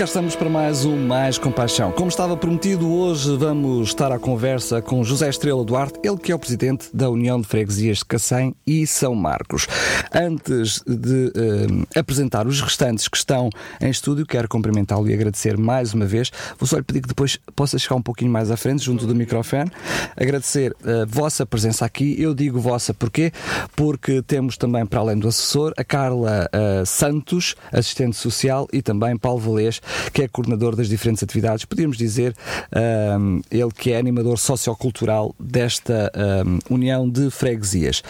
Cá estamos para mais um Mais Compaixão. Como estava prometido, hoje vamos estar à conversa com José Estrela Duarte, ele que é o presidente da União de Freguesias de Cacém e São Marcos. Antes de eh, apresentar os restantes que estão em estúdio, quero cumprimentá-lo e agradecer mais uma vez. Vou só lhe pedir que depois possa chegar um pouquinho mais à frente, junto do microfone. Agradecer a vossa presença aqui. Eu digo vossa porquê? Porque temos também, para além do assessor, a Carla uh, Santos, assistente social, e também Paulo Valês, que é coordenador das diferentes atividades. Podíamos dizer, um, ele que é animador sociocultural desta um, União de Freguesias.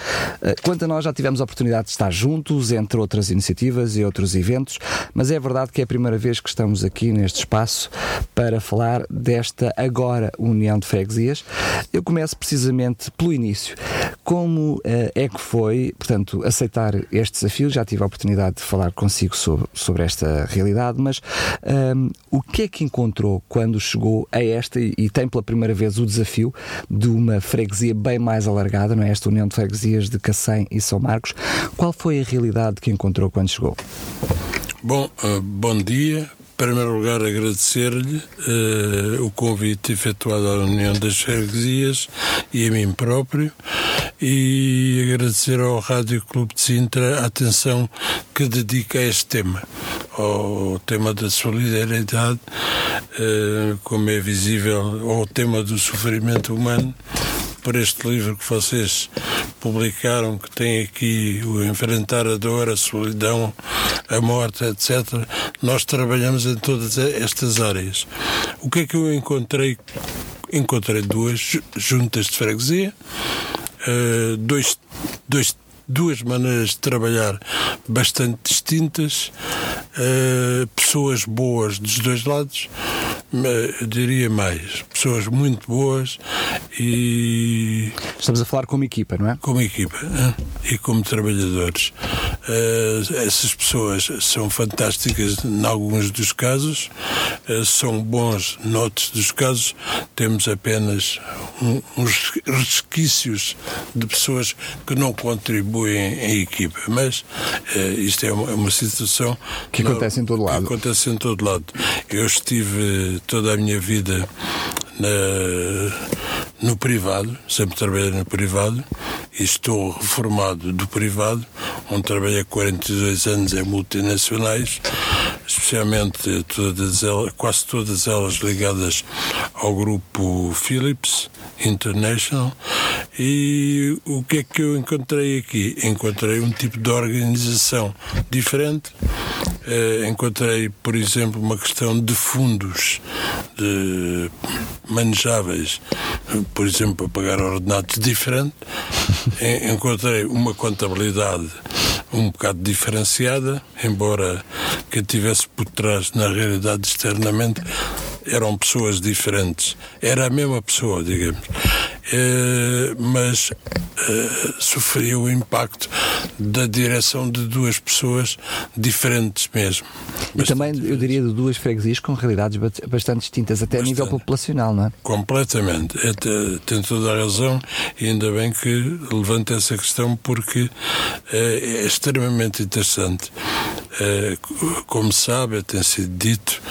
Uh, quanto a nós, já tivemos a oportunidade de estar juntos, entre outras iniciativas e outros eventos, mas é verdade que é a primeira vez que estamos aqui neste espaço para falar desta agora União de Freguesias. Eu começo precisamente pelo início. Como uh, é que foi, portanto, aceitar este desafio? Já tive a oportunidade de falar consigo sobre, sobre esta realidade, mas um, o que é que encontrou quando chegou a esta e, tem pela primeira vez o desafio de uma freguesia bem mais alargada, não é? Esta União de Freguesias de Cacém e São Marcos. Qual foi a realidade que encontrou quando chegou? Bom, uh, bom dia. Primeiro lugar, agradecer-lhe uh, o convite efetuado à União das Freguesias e a mim próprio e agradecer ao Rádio Clube de Sintra a atenção que dedica a este tema, ao tema da solidariedade, uh, como é visível, ao tema do sofrimento humano por este livro que vocês publicaram, que tem aqui o Enfrentar a Dor, a Solidão, a Morte, etc. Nós trabalhamos em todas estas áreas. O que é que eu encontrei? Encontrei duas juntas de freguesia, uh, dois, dois duas maneiras de trabalhar bastante distintas, uh, pessoas boas dos dois lados, diria mais, pessoas muito boas e. Estamos a falar como equipa, não é? Como equipa e como trabalhadores. Uh, essas pessoas são fantásticas em alguns dos casos, uh, são bons noutros dos casos, temos apenas um, uns resquícios de pessoas que não contribuem em equipa, mas uh, isto é uma, é uma situação que acontece em todo lado. acontece em todo lado. Eu estive toda a minha vida na, no privado, sempre trabalhei no privado e estou reformado do privado, onde trabalhei 42 anos em multinacionais, especialmente todas elas, quase todas elas ligadas ao grupo Philips International. E o que é que eu encontrei aqui? Encontrei um tipo de organização diferente. Uh, encontrei, por exemplo, uma questão de fundos de manejáveis, por exemplo, para pagar ordenados diferente. encontrei uma contabilidade um bocado diferenciada, embora quem tivesse por trás, na realidade, externamente, eram pessoas diferentes. Era a mesma pessoa, digamos. Uh, mas uh, sofria o impacto da direção de duas pessoas diferentes mesmo. E também, eu diria, de duas freguesias com realidades bastante distintas, até bastante. a nível populacional, não é? Completamente. É, tem toda a razão e ainda bem que levanta essa questão porque uh, é extremamente interessante. Como sabe, tem sido dito,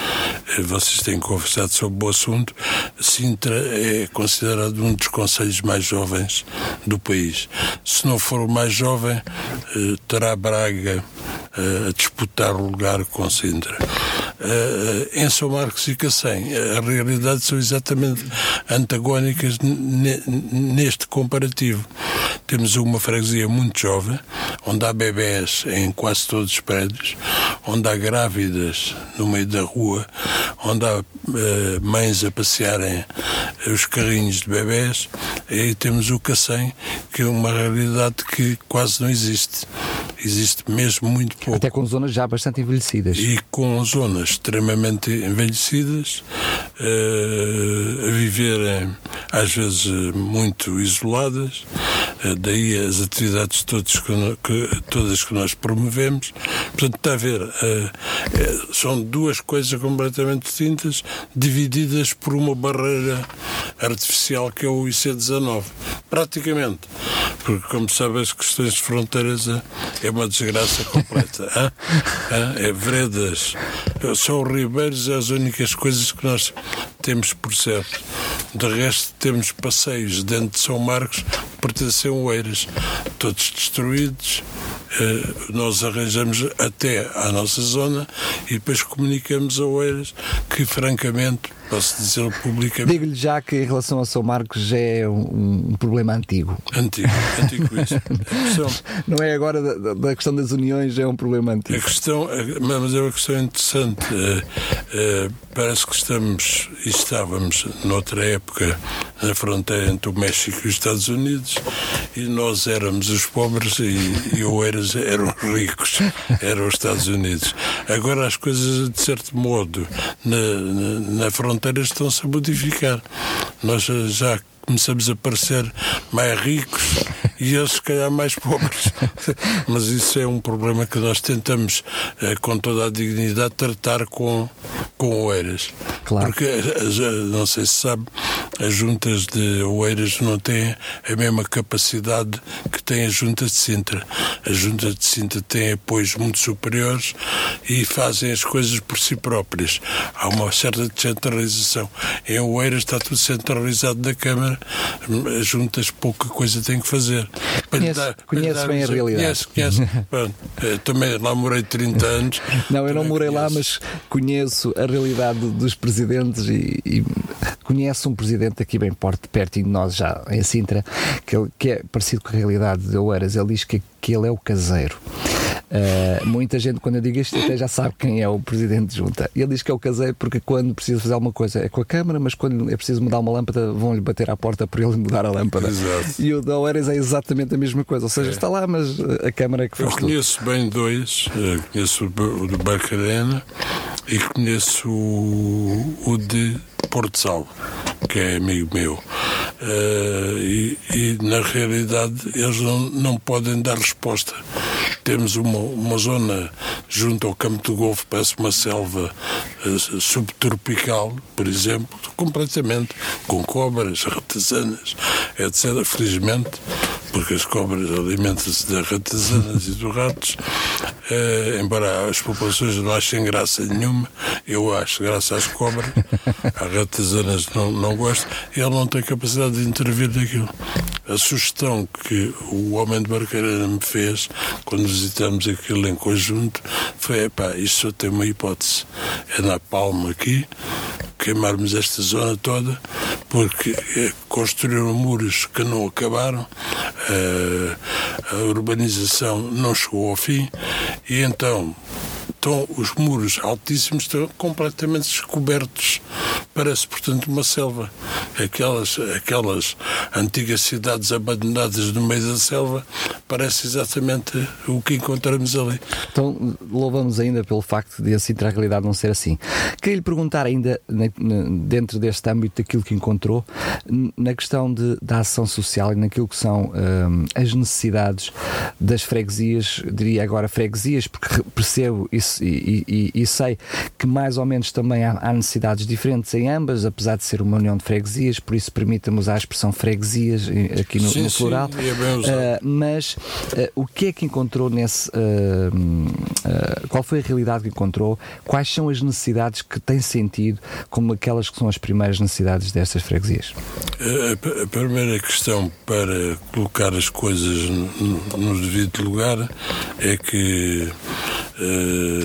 vocês têm conversado sobre o assunto, Sintra é considerado um dos conselhos mais jovens do país. Se não for o mais jovem, eh, terá Braga eh, a disputar o lugar com Sintra. Em São Marcos e Cacém, a realidade são exatamente antagónicas neste comparativo. Temos uma freguesia muito jovem, onde há bebés em quase todos os prédios, onde há grávidas no meio da rua, onde há uh, mães a passearem os carrinhos de bebés. E aí temos o Cacém, que é uma realidade que quase não existe. Existe mesmo muito pouco. Até com zonas já bastante envelhecidas. E com zonas extremamente envelhecidas, uh, a viverem às vezes muito isoladas, uh, daí as atividades todas que, que, todas que nós promovemos. Portanto, está a ver, uh, são duas coisas completamente distintas, divididas por uma barreira artificial que é o IC19. Praticamente. Porque, como sabe, as questões de fronteiras é uma desgraça completa. é veredas, são ribeiros as únicas coisas que nós temos por certo. De resto, temos passeios dentro de São Marcos que pertencem a Oeiras, todos destruídos. Nós arranjamos até à nossa zona e depois comunicamos a Oeiras que, francamente, posso dizer publicamente. Digo-lhe já que em relação a São Marcos já é um, um problema antigo. Antigo, antigo isso. Questão, Não é agora da, da, questão das uniões, é um problema antigo. A questão, mas é uma questão interessante. Uh, uh, parece que estamos e estávamos noutra época na fronteira entre o México e os Estados Unidos e nós éramos os pobres e, e o Eiras eram os ricos, eram os Estados Unidos. Agora as coisas, de certo modo, na, na, na fronteira estão-se a modificar. Nós já começamos a parecer mais ricos e eles, se calhar, mais pobres. Mas isso é um problema que nós tentamos, eh, com toda a dignidade, tratar com, com Oeiras. Claro. Porque, eh, não sei se sabe, as juntas de Oeiras não têm a mesma capacidade que tem a junta de Sintra. As juntas de Sintra têm apoios muito superiores e fazem as coisas por si próprias. Há uma certa descentralização. Em Oeiras está tudo centralizado na Câmara, as juntas pouca coisa têm que fazer. Dar, conhece bem a realidade. Conhece, conhece. Bom, também lá morei 30 anos. Não, eu não morei lá, mas conheço a realidade dos presidentes e, e conheço um presidente aqui bem perto de nós, já em Sintra, que, ele, que é parecido com a realidade de Oeiras. Ele diz que, que ele é o caseiro. Uh, muita gente, quando eu digo isto, até já sabe quem é o presidente de junta. Ele diz que é o caseiro porque quando precisa fazer alguma coisa é com a Câmara, mas quando é preciso mudar uma lâmpada, vão-lhe bater à porta para ele mudar a lâmpada. Exato. E o da Oeiras é exatamente a mesma coisa, ou seja, é. está lá, mas a Câmara é que faz Eu conheço tudo. bem dois, eh, conheço o do Barcarena e conheço o, de Porto Salvo, que é amigo meu. Uh, e, e, na realidade eles não, não podem dar resposta. Temos uma, uma zona junto ao campo do Golfo, parece uma selva uh, subtropical, por exemplo, completamente, com cobras, ratazanas, etc. Felizmente, porque as cobras alimentam-se das ratazanas e dos ratos, uh, embora as populações não achem graça nenhuma, eu acho graça às cobras, as ratazanas não, não gosto, ele não tem capacidade de intervir naquilo. A sugestão que o homem de Barcarena me fez quando visitamos aquilo em conjunto foi: pá, isto só tem uma hipótese. É na palma aqui, queimarmos esta zona toda, porque eh, construíram muros que não acabaram, eh, a urbanização não chegou ao fim, e então estão os muros altíssimos estão completamente descobertos. Parece, portanto, uma selva. Aquelas, aquelas antigas cidades abandonadas no meio da selva parece exatamente o que encontramos ali. Então, louvamos ainda pelo facto de a realidade não ser assim. Queria lhe perguntar ainda, dentro deste âmbito daquilo que encontrou, na questão de, da ação social e naquilo que são um, as necessidades das freguesias, diria agora freguesias, porque percebo isso e, e, e, sei que mais ou menos também há, há, necessidades diferentes em ambas, apesar de ser uma união de freguesias, por isso permita-me usar a expressão freguesias eh, aqui no, sim, no plural. Sim, é uh, mas uh, o que é que encontrou nesse. Uh, qual foi a realidade que encontrou? Quais são as necessidades que tem sentido como aquelas que são as primeiras necessidades destas freguesias? A, a primeira questão para colocar as coisas no, no devido lugar é que Uh,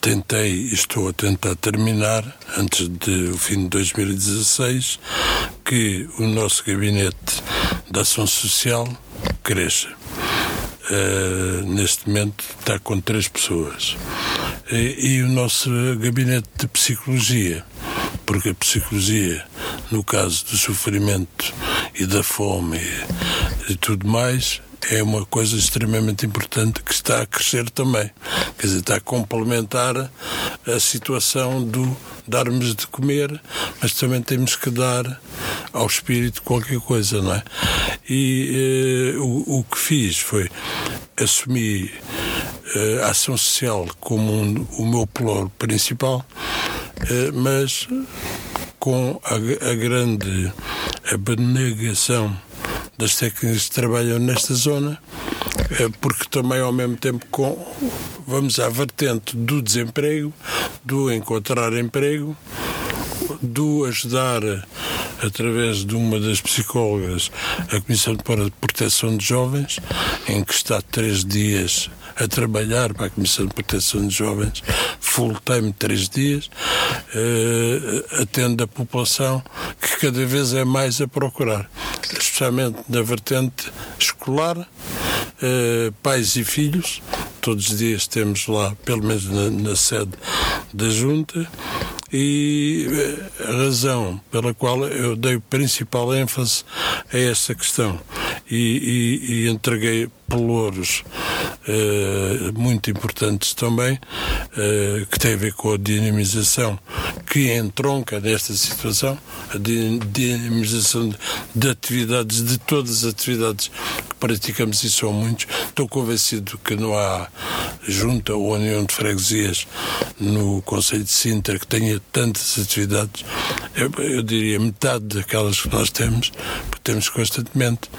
tentei e estou a tentar terminar, antes do fim de 2016, que o nosso gabinete da ação social cresça. Uh, neste momento está com três pessoas. E, e, o nosso gabinete de psicologia, porque a psicologia, no caso do sofrimento e da fome e, e tudo mais, é uma coisa extremamente importante que está a crescer também. Quer dizer, está a complementar a situação do darmos de comer, mas também temos que dar ao espírito qualquer coisa, não é? E eh, o, o, que fiz foi assumir eh, a ação social como um, o meu plano principal, eh, mas com a, a grande abnegação das técnicas que trabalham nesta zona, eh, porque também ao mesmo tempo com, vamos à vertente do desemprego, do encontrar emprego, do ajudar através de uma das psicólogas a Comissão para Proteção de Jovens, em que está três dias a trabalhar para a Comissão de Proteção de Jovens, full time três dias, uh, atende a população que cada vez é mais a procurar, especialmente na vertente escolar, uh, pais e filhos. Todos os dias temos lá, pelo menos na, na sede da Junta, e eh, a razão pela qual eu dei principal ênfase a esta questão e, e, e entreguei pelouros uh, muito importantes também, uh, que tem a ver com a dinamização que entronca nesta situação, a dinamização de atividades, de todas as atividades que praticamos e são muitos. Estou convencido que não há junta ou união de freguesias no Conselho de Sintra que tenha tantas atividades. Eu, eu diria metade daquelas que nós temos, porque temos constantemente.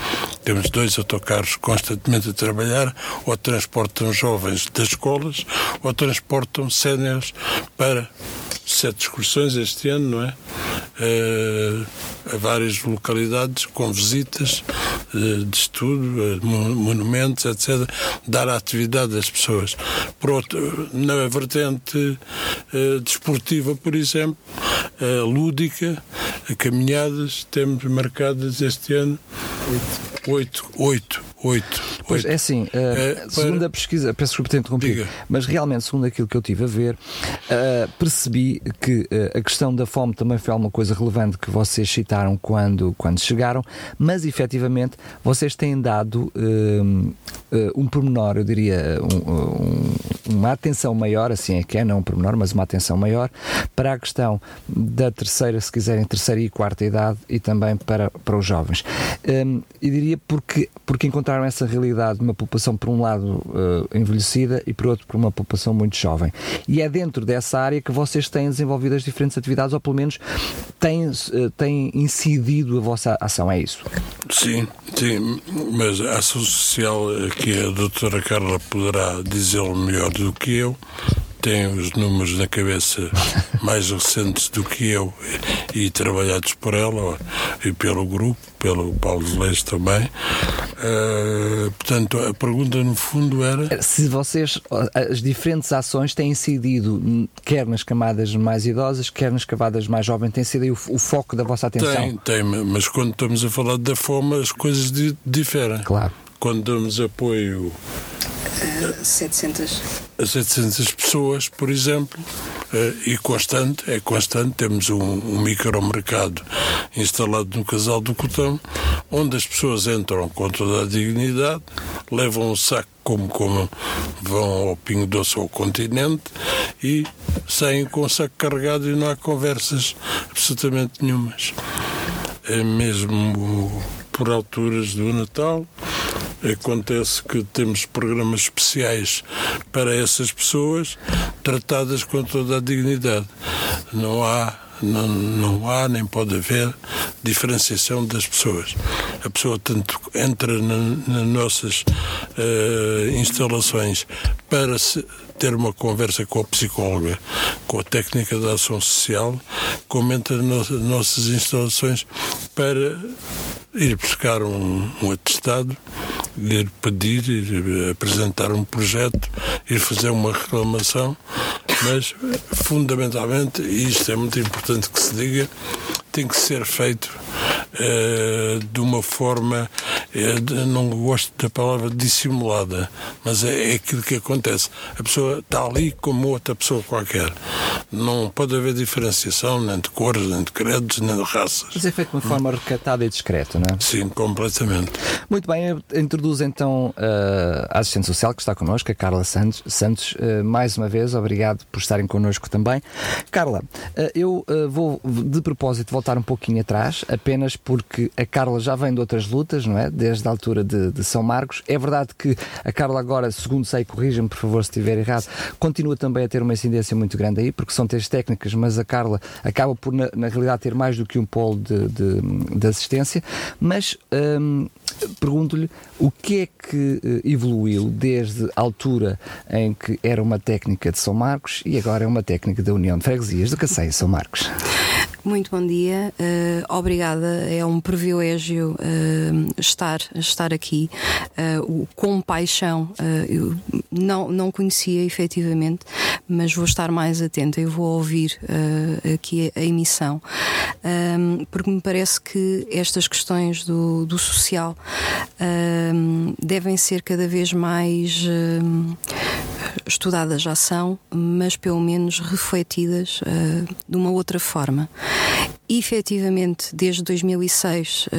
Temos dois autocarros constantemente a trabalhar, ou transportam jovens das escolas, ou transportam séniores para sete excursões este ano, não é? Uh, a várias localidades com visitas uh, de estudo, uh, monumentos, etc. Dar atividade às pessoas. Por outro, na vertente desportiva, por exemplo, lúdica, caminhadas, temos marcadas este ano oito, oito, oito. Pois é assim, uh, é, segundo para... a pesquisa, peço desculpa ter interrompido, mas realmente, segundo aquilo que eu tive a ver, uh, percebi que uh, a questão da fome também foi alguma coisa relevante que vocês citaram quando, quando chegaram, mas efetivamente vocês têm dado um pormenor, eu diria, um, um, uma atenção maior, assim é que é, não um pormenor, mas uma atenção maior, para a questão da terceira, se quiserem, terceira e quarta idade e também para, para os jovens. Um, e diria porque, porque encontraram essa realidade de uma população, por um lado, uh, envelhecida e por outro, por uma população muito jovem. E é dentro dessa área que vocês têm desenvolvido as diferentes atividades, ou pelo menos têm, uh, têm incidido a vossa ação, é isso? Sim, sim, mas a ação social que a doutora Carla poderá dizê-lo melhor do que eu, tem os números na cabeça mais recentes do que eu e, e trabalhados por ela e pelo grupo, pelo Paulo de Leite também. Uh, portanto, a pergunta no fundo era. Se vocês, as diferentes ações têm incidido, quer nas camadas mais idosas, quer nas camadas mais jovens, tem sido aí o, o foco da vossa atenção? Tem, tem, mas quando estamos a falar da fome, as coisas diferem. Claro. Quando damos apoio 700. A 700 pessoas, por exemplo, eh, e constante, é constante. Temos um, um micromercado instalado no Casal do Cotão, onde as pessoas entram com toda a dignidade, levam um saco como, como vão ao Pingo Doce ou ao continente e saem com o saco carregado e não há conversas absolutamente nenhumas. É mesmo por alturas do Natal, acontece que temos programas especiais para essas pessoas, tratadas com toda a dignidade. Não há não, não há nem pode haver diferenciação das pessoas. A pessoa tanto entra na, nas nossas uh, instalações para se, ter uma conversa com a psicóloga, com a técnica da ação social, como entra nas nossas instalações para ir buscar um, um atestado, ir pedir, ir apresentar um projeto, ir fazer uma reclamação, mas fundamentalmente, e isto é muito importante que se diga, tem que ser feito eh, de uma forma, eh, de- não gosto da palavra dissimulada, mas é, é aquilo que acontece. A pessoa está ali como outra pessoa qualquer. Não pode haver diferenciação nem de cores, nem de credos, nem de raças. Mas é feito de uma forma recatada e discreta, não é? Sim, completamente. Muito bem, eu introduzo então uh, a assistente social que está connosco, a Carla Santos. Santos, uh, mais uma vez, obrigado por estarem connosco também. Carla, uh, eu uh, vou de propósito voltar um pouquinho atrás, apenas porque a Carla já vem de outras lutas, não é? Desde a altura de, de São Marcos. É verdade que a Carla agora, segundo sei, corrija-me por favor se estiver errado, continua também a ter uma incidência muito grande aí, porque são três técnicas, mas a Carla acaba por, na, na realidade, ter mais do que um polo de, de, de assistência. Mas hum, pergunto-lhe o que é que eh, evoluiu desde a altura em que era uma técnica de São Marcos e agora é uma técnica da União de Freguesias do Cacém São Marcos. Muito bom dia, eh, obrigada. É um privilégio eh, estar, estar aqui o- com paixão. eu não, não conhecia efetivamente, mas vou estar mais atenta e vou ouvir aqui a, a emissão, Ahm, porque me parece que estas questões do, do social ahm, devem ser cada vez mais. ahm, estudadas já são, mas pelo menos refletidas eh, de uma outra forma. Efetivamente, desde 2006, eh,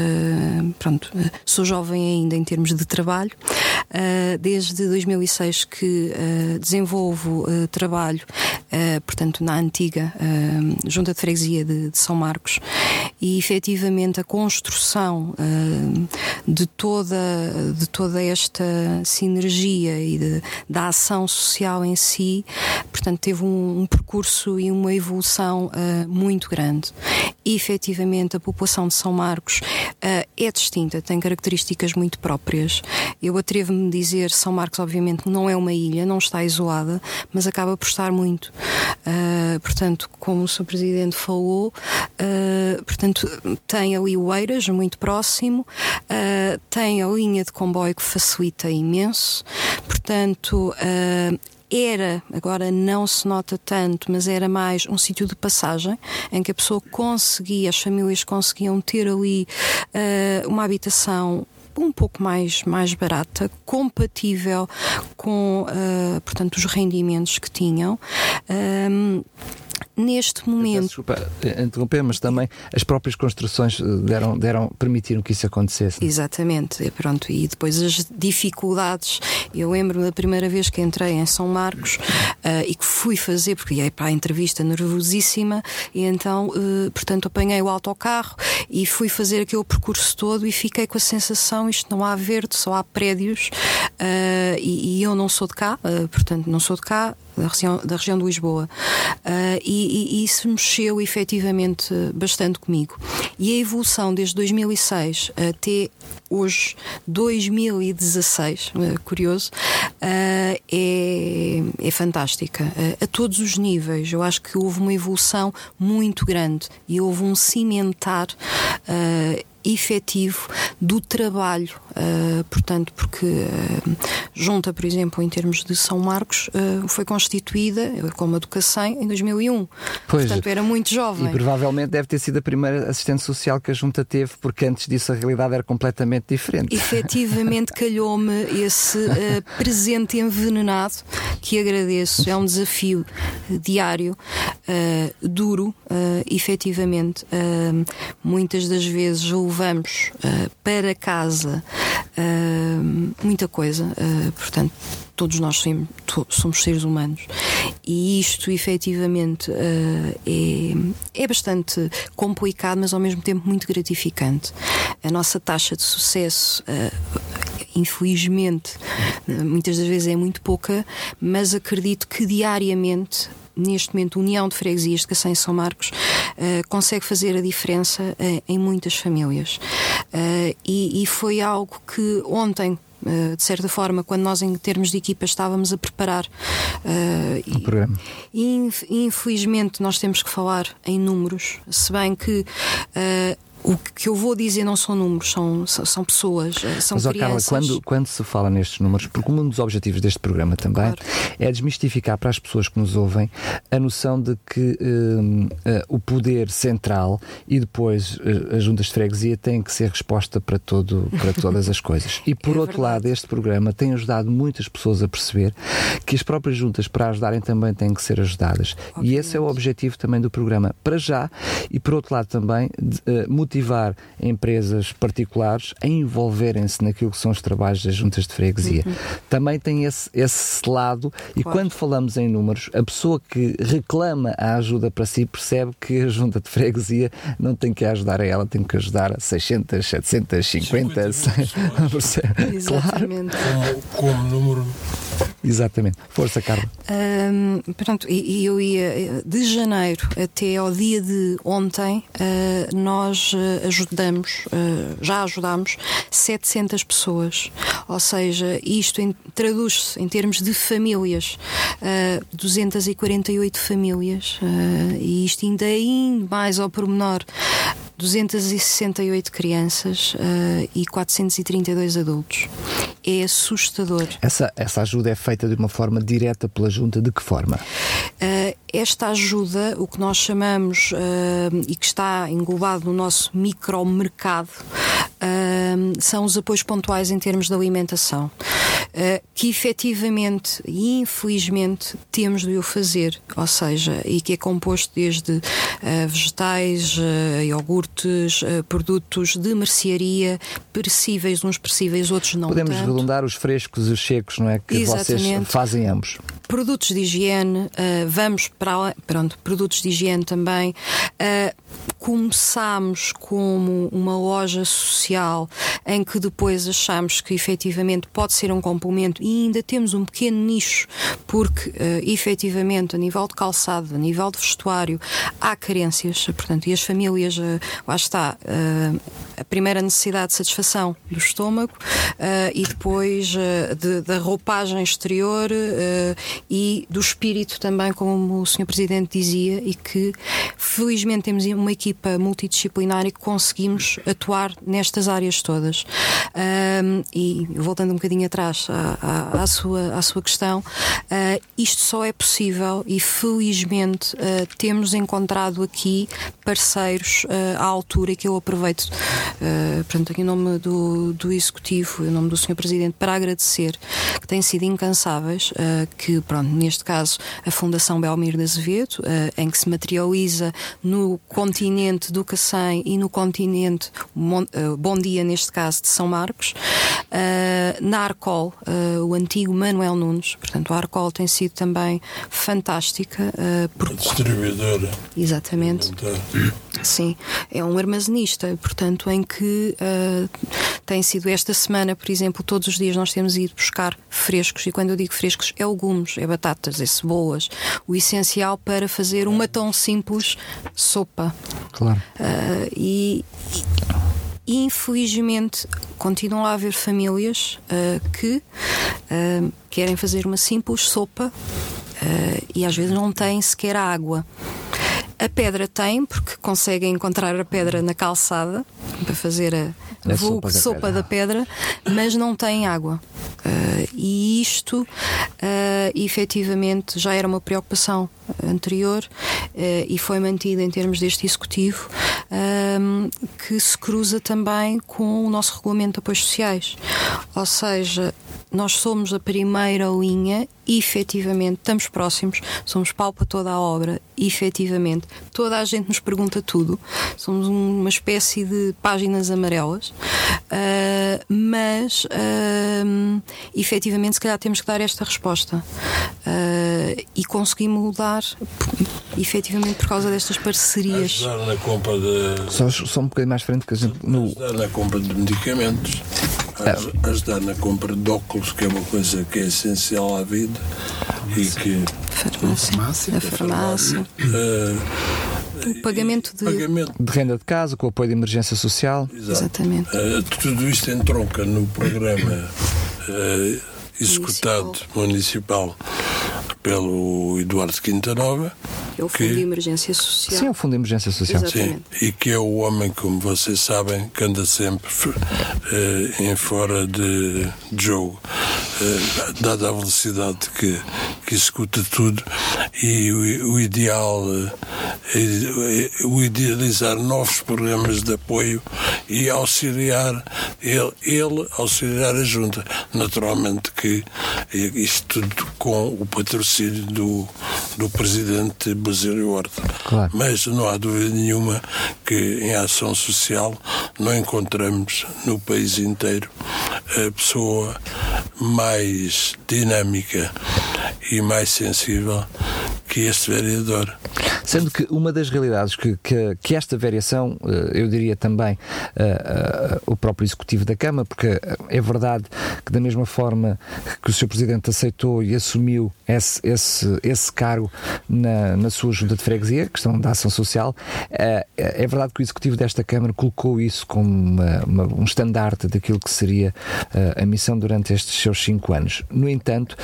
pronto, eh, sou jovem ainda em termos de trabalho, eh, desde 2006 que desenvolvo trabalho, portanto, na antiga Junta de Freguesia de, de São Marcos, e efetivamente a construção de, toda, de toda esta sinergia e de- da ação social em si, portanto, teve um, um percurso e uma evolução muito grande. E efetivamente a população de São Marcos eh, é distinta, tem características muito próprias. Eu atrevo-me a dizer, São Marcos, obviamente, não é uma ilha, não está isolada, mas acaba por estar muito. Eh, portanto, como o Sr. Presidente falou, eh, portanto, tem ali o Eiras, muito próximo, tem a linha de comboio que facilita imenso, portanto. Era, agora não se nota tanto, mas era mais um sítio de passagem em que a pessoa conseguia, as famílias conseguiam ter ali eh, uma habitação um pouco mais, mais barata, compatível com, eh, portanto, os rendimentos que tinham. Ahm, neste momento, Desculpa eh, interromper, mas também as próprias construções eh, deram, deram, permitiram que isso acontecesse. Exatamente, e pronto, e depois as dificuldades. Eu lembro da primeira vez que entrei em São Marcos ah, e que fui fazer, porque ia para a entrevista nervosíssima, e então, eh, portanto, apanhei o autocarro e fui fazer aquele percurso todo e fiquei com a sensação: isto não há verde, só há prédios, ah, e, e eu não sou de cá, portanto, não sou de cá, da região, da região de Lisboa. Ah, e, e- isso mexeu efetivamente bastante comigo. E a evolução desde 2006 até hoje, 2016, eh, curioso, ah, é, é fantástica. Ah, a todos os níveis. Eu acho que houve uma evolução muito grande e houve um cimentar. Efetivo do trabalho, ah, portanto, porque ah, junta, por exemplo, em termos de São Marcos, ah, foi constituída como a do Cacém em 2001. Pois. Portanto, era muito jovem. E provavelmente deve ter sido a primeira assistente social que a Junta teve, porque antes disso a realidade era completamente diferente. Efetivamente calhou-me esse presente envenenado que agradeço. É um desafio diário, duro, efetivamente. Muitas das vezes levamos eh, para casa eh, muita coisa, eh, portanto. Todos nós to- somos seres humanos e isto efetivamente é, é bastante complicado, mas ao mesmo tempo muito gratificante. A nossa taxa de sucesso infelizmente, muitas das vezes é muito pouca, mas acredito que diariamente. Neste momento, União de Freguesias de Cacém e São Marcos eh, consegue fazer a diferença eh, em muitas famílias. Eh, e, e foi algo que ontem, de certa forma, quando nós, em termos de equipa, estávamos a preparar eh, O programa. Inf- Infelizmente, nós temos que falar em números, se bem que. O que eu vou dizer não são números, são, são, pessoas, eh, são Mas, ó, crianças. Carla, quando, quando se fala nestes números, porque um dos objetivos deste programa também Claro. é desmistificar para as pessoas que nos ouvem a noção de que hum, eh, o poder central e depois eh, as juntas de freguesia têm que ser resposta para, todo, para todas as coisas. E por É outro verdade. lado, este programa tem ajudado muitas pessoas a perceber que as próprias juntas, para ajudarem, também têm que ser ajudadas. E esse é o objetivo também do programa, para já, e por outro lado também, de, eh, motivar empresas particulares a envolverem-se naquilo que são os trabalhos das juntas de freguesia. Também tem esse, esse lado, e Claro. quando falamos em números, a pessoa que reclama a ajuda para si percebe que a junta de freguesia não tem que ajudar a ela, tem que ajudar a 600, 750, 50 percebe? claro, Exatamente. Como, como número. Exatamente. Força, Carla. Hum, pronto, e, eu ia de janeiro até ao dia de ontem, ah, nós ah, ajudamos, ah, já ajudámos 700 pessoas. Ou seja, isto traduz-se em termos de famílias, ah, 248 famílias, e isto ainda ainda mais ao pormenor. 268 crianças ah, e 432 adultos. É assustador. Essa, essa ajuda é feita de uma forma direta pela junta, de que forma? Uh, esta ajuda, o que nós chamamos uh, e que está englobado no nosso micromercado, uh, são os apoios pontuais em termos de alimentação. Uh, que efetivamente e infelizmente temos de o fazer, ou seja, e que é composto desde uh, vegetais, uh, iogurtes, produtos de mercearia, perecíveis, uns perecíveis, outros não Podemos tanto. redundar os frescos e os secos, não é? Que vocês Exatamente. fazem ambos. produtos de higiene, ah, vamos para pronto, produtos de higiene também. Ah, começámos como uma loja social em que depois achamos que efetivamente pode ser um complemento e ainda temos um pequeno nicho, porque ah, efetivamente a nível de calçado, a nível de vestuário, há carências, portanto, e as famílias, ah, lá está, ah, a primeira necessidade de satisfação do estômago ah, e depois ah, de- da roupagem exterior ah, e do espírito também, como o Sr. Presidente dizia, e que felizmente temos uma equipa multidisciplinar e que conseguimos atuar nestas áreas todas. E voltando um bocadinho atrás à, à- à sua, à sua questão, ah, isto só é possível e felizmente ah, temos encontrado aqui parceiros ah, à altura que eu aproveito, ah, portanto, aqui em nome do, do Executivo, em nome do Sr. Presidente, para agradecer que têm sido incansáveis, ah, que, pronto, neste caso, a Fundação Belmir de Azevedo, ah, em que se materializa no continente do Cacém e no continente Mon- Bom Dia, neste caso, de São Marcos, na Arcol, o antigo Manuel Nunes, portanto, a Arcol tem sido também fantástica, porque distribuidora. Exatamente. Sim, é um armazenista, portanto, em que ah, tem sido esta semana, por exemplo, todos os dias nós temos ido buscar frescos, e quando eu digo frescos, é legumes, é batatas, é cebolas, o essencial para fazer uma tão simples sopa. Claro. Ah, e, e, infelizmente continuam a haver famílias ah, que querem fazer uma simples sopa e às vezes não têm sequer água. A pedra tem, porque conseguem encontrar a pedra na calçada para fazer a, A vulgo sopa da sopa pedra. da pedra, mas não tem água. Ah, e isto, ah, efetivamente, já era uma preocupação anterior ah, e foi mantida em termos deste executivo, que se cruza também com o nosso regulamento de apoios sociais. Ou seja, nós somos a primeira linha, efetivamente, estamos próximos, somos pau para toda a obra, efetivamente. Toda a gente nos pergunta tudo, somos um- uma espécie de páginas amarelas, ah, mas ah, efetivamente, se calhar, temos que dar esta resposta Ah, e conseguimos efetivamente, por causa destas parcerias. ajudar na compra de. Só, só um bocadinho mais frente que a gente. No, Ajudar na compra de medicamentos, aj- ajudar na compra de óculos, que é uma coisa que é essencial à vida e que Farmácia, a farmácia, eh, o pagamento de. pagamento. de renda de casa, com o apoio de emergência social. Exato. Exatamente. Eh, tudo isto entronca no programa eh, executado municipal pelo Eduardo Quintanova É o Fundo que, de Emergência Social. Sim, é o Fundo de Emergência Social. Exatamente. Sim, e que é o homem, como vocês sabem, que anda sempre eh, em fora de, de jogo, eh, dada a velocidade que, que executa tudo, e o, o ideal, eh, é- o idealizar novos programas de apoio e auxiliar, ele, ele auxiliar a junta. Naturalmente que isto tudo com o patrocínio do, do presidente Basílio Horta. Claro. Mas não há dúvida nenhuma que em ação social não encontramos no país inteiro a pessoa mais dinâmica e mais sensível que este vereador. Sendo que uma das realidades que, que, que esta variação, eh, eu diria também eh, eh, o próprio Executivo da Câmara, porque é verdade que da mesma forma que o Sr. Presidente aceitou e assumiu esse, esse, esse cargo na, na sua junta de freguesia, questão da ação social, eh, é verdade que o Executivo desta Câmara colocou isso como uma- uma- um estandarte daquilo que seria eh, a missão durante estes seus cinco anos. No entanto,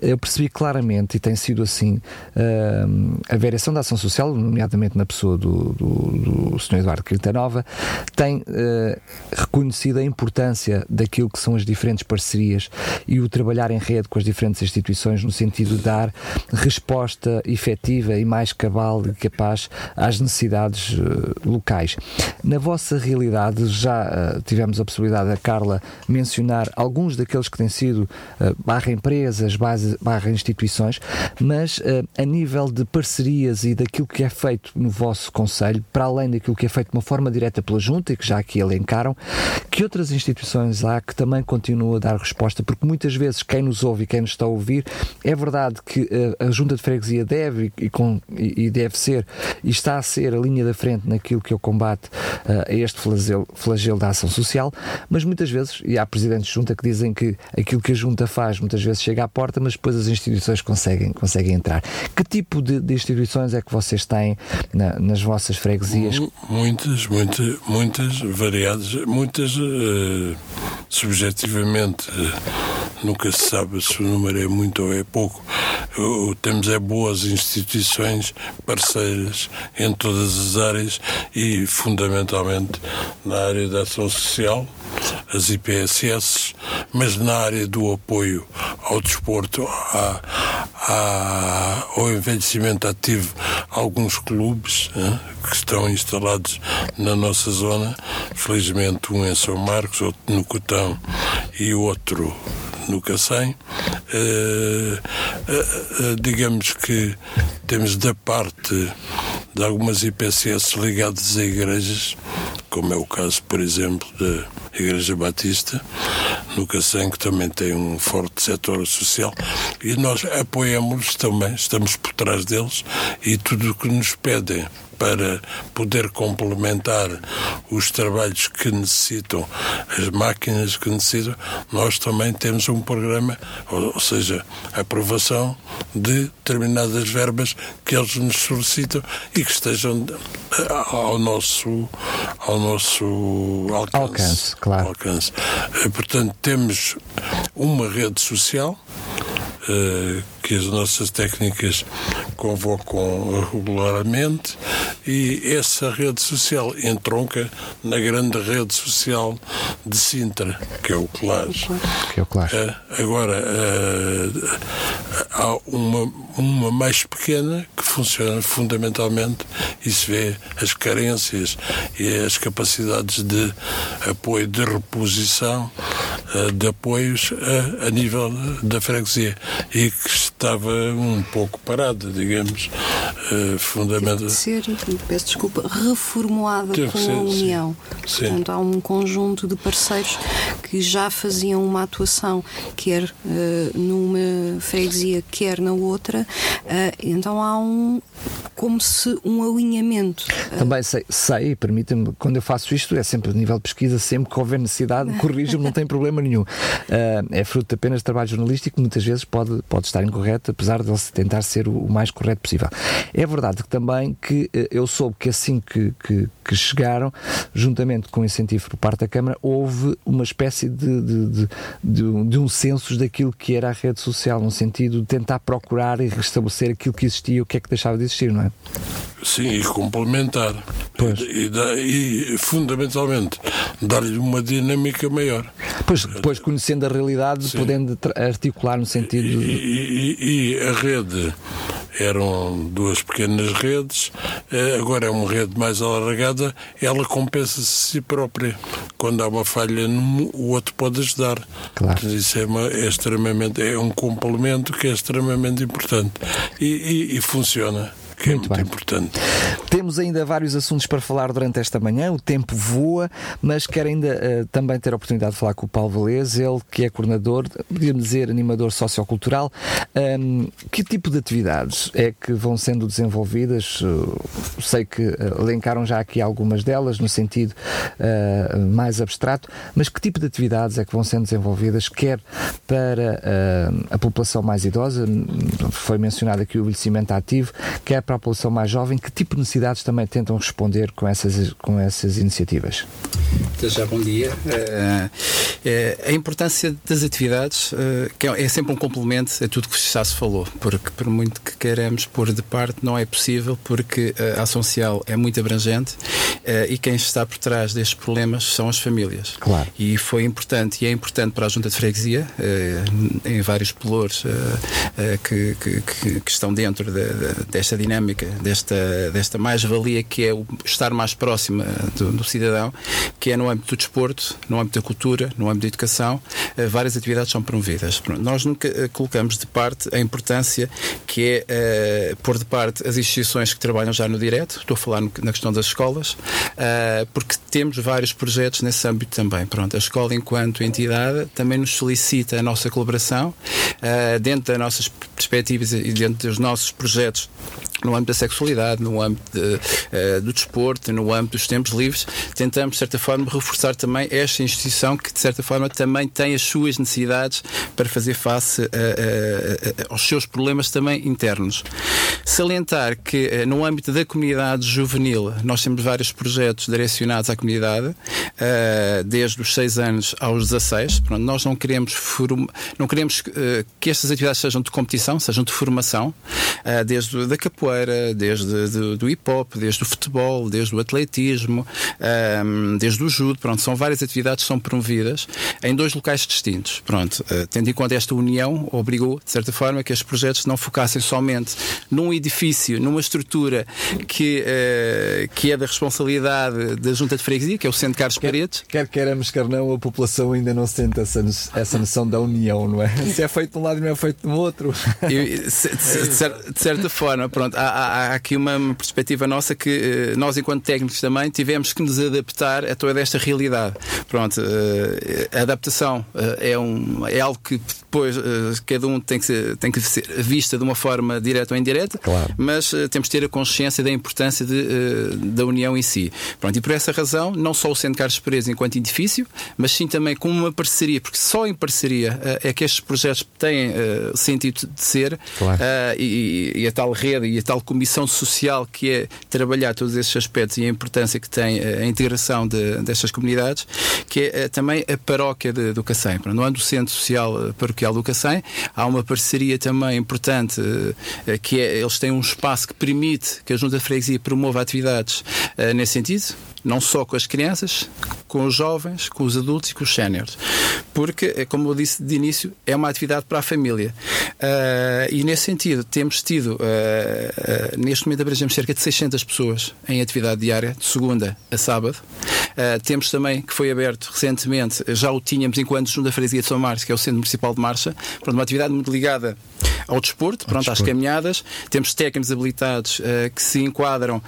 eu percebi claramente, e tem sido assim, eh, a variação da ação social, nomeadamente na pessoa do, do, do Sr. Eduardo Quinta Nova, tem reconhecido a importância daquilo que são as diferentes parcerias e o trabalhar em rede com as diferentes instituições no sentido de dar resposta efetiva e mais cabal e capaz às necessidades eh, locais. Na vossa realidade, já eh, tivemos a possibilidade da Carla mencionar alguns daqueles que têm sido eh, barra empresas, barra instituições, mas a nível de parcerias e daquilo que é feito no vosso Conselho, para além daquilo que é feito de uma forma direta pela Junta, e que já aqui elencaram, que outras instituições há que também continuam a dar resposta? Porque muitas vezes quem nos ouve e quem nos está a ouvir, é verdade que a Junta de Freguesia deve e, com- e- e deve ser e está a ser a linha da frente naquilo que é o combate eh, a este flagelo, flagelo da ação social, mas muitas vezes, e há presidentes de junta que dizem que aquilo que a junta faz muitas vezes chega à porta, mas depois as instituições conseguem, conseguem entrar. Que tipo de, de instituições é que vocês têm na- nas vossas freguesias? Mu- Muitas, muitas, muitas variadas, muitas eh, subjetivamente. eh, nunca se sabe se o número é muito ou é pouco. O- temos é boas instituições parceiras em todas as áreas e fundamentalmente na área da ação social, as IPSS, mas na área do apoio ao desporto, à- à- ao envelhecimento ativo, alguns clubes que estão instalados na nossa zona, felizmente um em São Marcos, outro no Cotão e outro no Cacém. Eh, eh, eh, digamos que temos da parte de algumas IPCS ligadas a igrejas, como é o caso, por exemplo, da Igreja Batista, no Cacém, que também tem um forte setor social, e nós apoiamos também, estamos por trás deles, e tudo o que nos pedem para poder complementar os trabalhos que necessitam, as máquinas que necessitam, nós também temos um programa, ou, ou seja, aprovação de determinadas verbas que eles nos solicitam e que estejam eh, ao nosso, ao nosso alcance. Alcance, claro. alcance. Eh, Portanto, temos uma rede social eh, que as nossas técnicas convocam regularmente e essa rede social entronca na grande rede social de Sintra, que é o CLAS. Que é o claro. Eh, agora, eh, há uma, uma mais pequena que funciona fundamentalmente e se vê as carências e as capacidades de apoio, de reposição, eh, de apoios a, a nível da freguesia e que estava um pouco parada, digamos, eh, fundamental. de ser, peço desculpa, reformulada com ser, a sim. União. Sim. Portanto, há um conjunto de parceiros que já faziam uma atuação, quer eh, numa freguesia, quer na outra. eh, então há um como se um alinhamento. Também sei, sei permita-me, quando eu faço isto, é sempre a nível de pesquisa, sempre que houver necessidade, corrijo-me, não tem problema nenhum. Ah, é fruto apenas de trabalho jornalístico, muitas vezes pode, pode estar incorreto, apesar de ele tentar ser o, mais correto possível. É verdade que também que eh, eu soube que assim que, que, que chegaram, juntamente com o incentivo por parte da Câmara, houve uma espécie de, de, de, de um- de um censo daquilo que era a rede social, no sentido de tentar procurar e restabelecer aquilo que existia, o que é que deixava de existir, não é? Sim, e complementar. Pois. E, dá- e, fundamentalmente, dar-lhe uma dinâmica maior. Pois, depois conhecendo a realidade, podendo tra- articular no sentido. E, e- e a rede eram duas pequenas redes, eh, agora é uma rede mais alargada, ela compensa-se a si própria. Quando há uma falha, num, o outro pode ajudar. Claro. Isso é, uma- é extremamente, é um complemento que é extremamente importante. E, e- e funciona, que Muito é muito bem. importante. Temos ainda vários assuntos para falar durante esta manhã, o tempo voa, mas quero ainda eh, também ter a oportunidade de falar com o Paulo Valês, ele que é coordenador, podíamos dizer animador sociocultural. Ahm, que tipo de atividades é que vão sendo desenvolvidas? Eh, sei que eh, elencaram já aqui algumas delas no sentido mais abstrato, mas que tipo de atividades é que vão sendo desenvolvidas, quer para a população mais idosa, foi mencionado aqui o envelhecimento ativo, quer para a população mais jovem, que tipo de necessidades também tentam responder com essas, com essas iniciativas? Já, bom dia. Eh, eh, a importância das atividades eh, que é é sempre um complemento a tudo que já se falou, porque por muito que queremos pôr de parte, não é possível, porque a ação social é muito abrangente e quem está por trás destes problemas são as famílias. Claro. E foi importante, e é importante para a Junta de Freguesia, em vários pelouros que, que- que- que estão dentro de- de- desta dinâmica, desta, desta mais-valia que é o estar mais próxima do, do cidadão, que é no âmbito do desporto, no âmbito da cultura, no âmbito da educação, eh, várias atividades são promovidas. Nós nunca eh, colocamos de parte a importância que é eh, pôr de parte as instituições que trabalham já no direto, estou a falar no- na questão das escolas, eh, porque temos vários projetos nesse âmbito também. Pronto, a escola, enquanto entidade, também nos solicita a nossa colaboração eh, dentro das nossas perspectivas e dentro dos nossos projetos no âmbito da sexualidade, no âmbito de, eh, do desporto, no âmbito dos tempos livres, tentamos, de certa forma, reforçar também esta instituição que, de certa forma, também tem as suas necessidades para fazer face a- a- aos seus problemas também internos. Salientar que, eh, no âmbito da comunidade juvenil, nós temos vários projetos direcionados à comunidade, eh, desde os 6 anos aos 16. Pronto, nós não queremos, não queremos eh, que estas atividades sejam de competição, sejam de formação, eh, desde da capoeira, desde do, do hip hop, desde o futebol, desde o atletismo, ehm, desde o judo. Pronto, são várias atividades que são promovidas em dois locais distintos. Pronto, eh, tendo em conta esta união, obrigou, de certa forma, que estes projetos não focassem somente num edifício, numa estrutura que, eh, que é da responsabilidade da Junta de Freguesia, que é o Centro Carlos Paredes, Quer queiramos, quer não, a população ainda não sente essa, essa noção da união, não é? Se é feito de um lado e não é feito do outro. Eu, se- de, de de certa forma, pronto, há, há- aqui uma, perspectiva nossa que eh, nós, enquanto técnicos, também tivemos que nos adaptar a toda esta realidade. Pronto, eh, a adaptação eh, é, um, é algo que depois cada um tem que, ser, tem que ser vista de uma forma direta ou indireta, Claro. mas temos que ter a consciência da importância de, da união em si. Pronto, e por essa razão, não só o Centro Carlos Pereira enquanto edifício, mas sim também com uma parceria, porque só em parceria é que estes projetos têm sentido de ser Claro. e, e a tal rede e a tal comissão social que é trabalhar todos esses aspectos e a importância que tem eh, a integração de, destas comunidades, que é eh, também a paróquia de- do Cacém. No âmbito do Centro Social eh, Paroquial do Cacém, há uma parceria também importante, que é, eles têm um espaço que permite que a Junta de Freguesia promova atividades nesse sentido, não só com as crianças, com os jovens, com os adultos e com os séniores. Porque, eh, como eu disse de início, é uma atividade para a família. Ah, e nesse sentido, temos tido, ah, ah, neste momento abrangemos cerca de 600 pessoas em atividade diária, de segunda a sábado. Temos também, que foi aberto recentemente, já o tínhamos enquanto Junta Freguesia de São Marcos, que é o Centro Municipal de Marcha, pronto, uma atividade muito ligada ao desporto, pronto, às caminhadas. Temos técnicos habilitados que se enquadram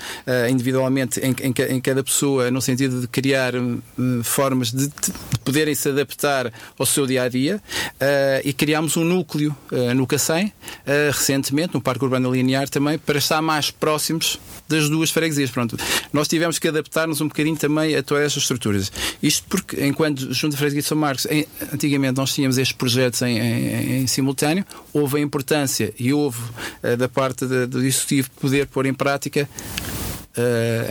individualmente em, em em cada pessoa, no sentido de criar hum, formas de, de poderem se adaptar ao seu dia a dia. Ah, e criámos um núcleo ah, no Cacém, ah, recentemente, no Parque Urbano Linear também, para estar mais próximos das duas freguesias. Pronto, nós tivemos que adaptar-nos um bocadinho também a todas estas estruturas. Isto porque, enquanto Junta de Freguesia de São Marcos, em- antigamente nós tínhamos estes projetos em, em- em simultâneo, houve a importância e houve eh, da parte de- do Executivo poder pôr em prática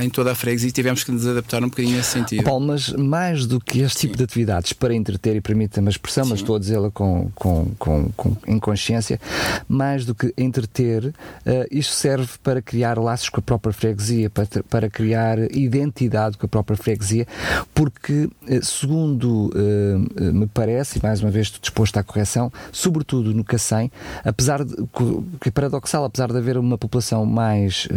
em toda a freguesia e tivemos que nos adaptar um bocadinho nesse sentido. Paulo, mas mais do que este tipo de atividades para entreter, e permita-me a expressão, Sim. mas estou a dizê-la com, com, com, com, em consciência, mais do que entreter, uh, isto serve para criar laços com a própria freguesia, para, para criar identidade com a própria freguesia, porque, uh, segundo uh, me parece, e mais uma vez estou disposto à correção, sobretudo no Cacém, apesar de, que é paradoxal, apesar de haver uma população mais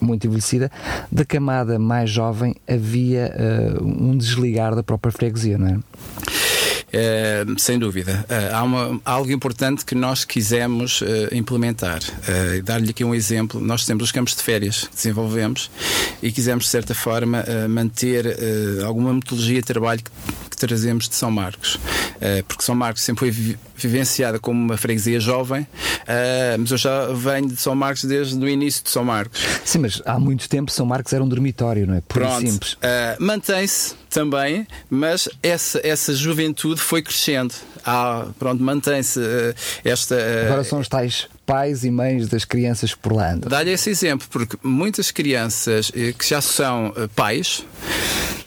muito envelhecida, da camada mais jovem havia um desligar da própria freguesia, não é? Eh, sem dúvida. Uh, há uma, algo importante que nós quisemos uh, implementar. Dar-lhe aqui um exemplo. Nós temos os campos de férias que desenvolvemos e quisemos, de certa forma, manter alguma metodologia de trabalho que, que, trazemos de São Marcos. porque São Marcos sempre foi vivenciada como uma freguesia jovem, mas eu já venho de São Marcos desde o início de São Marcos. Sim, mas há muito tempo São Marcos era um dormitório, não é? Por Pronto. simples. Mantém-se também, mas essa, essa juventude foi crescendo. Ah, pronto, mantém-se uh, esta. Agora são os tais pais e mães das crianças por lá. Dá-lhe esse exemplo, porque muitas crianças uh, que já são pais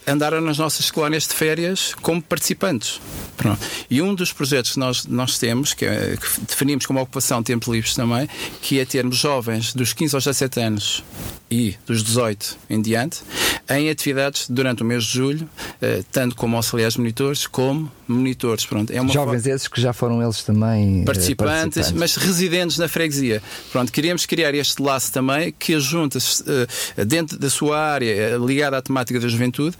andaram nas nossas colónias de férias como participantes. Pronto. E um dos projetos que nós, nós temos, que, é, que definimos como ocupação de tempos livres também, que é termos jovens dos 15 aos 17 anos e dos 18 em diante, em atividades durante o mês de julho, eh, tanto como auxiliares monitores, como monitores. Pronto, é Jovens forma... esses que já foram eles também eh, participantes, participantes, mas residentes na freguesia. Pronto, queríamos criar este laço também que as juntas, eh, dentro da sua área ligada à temática da juventude,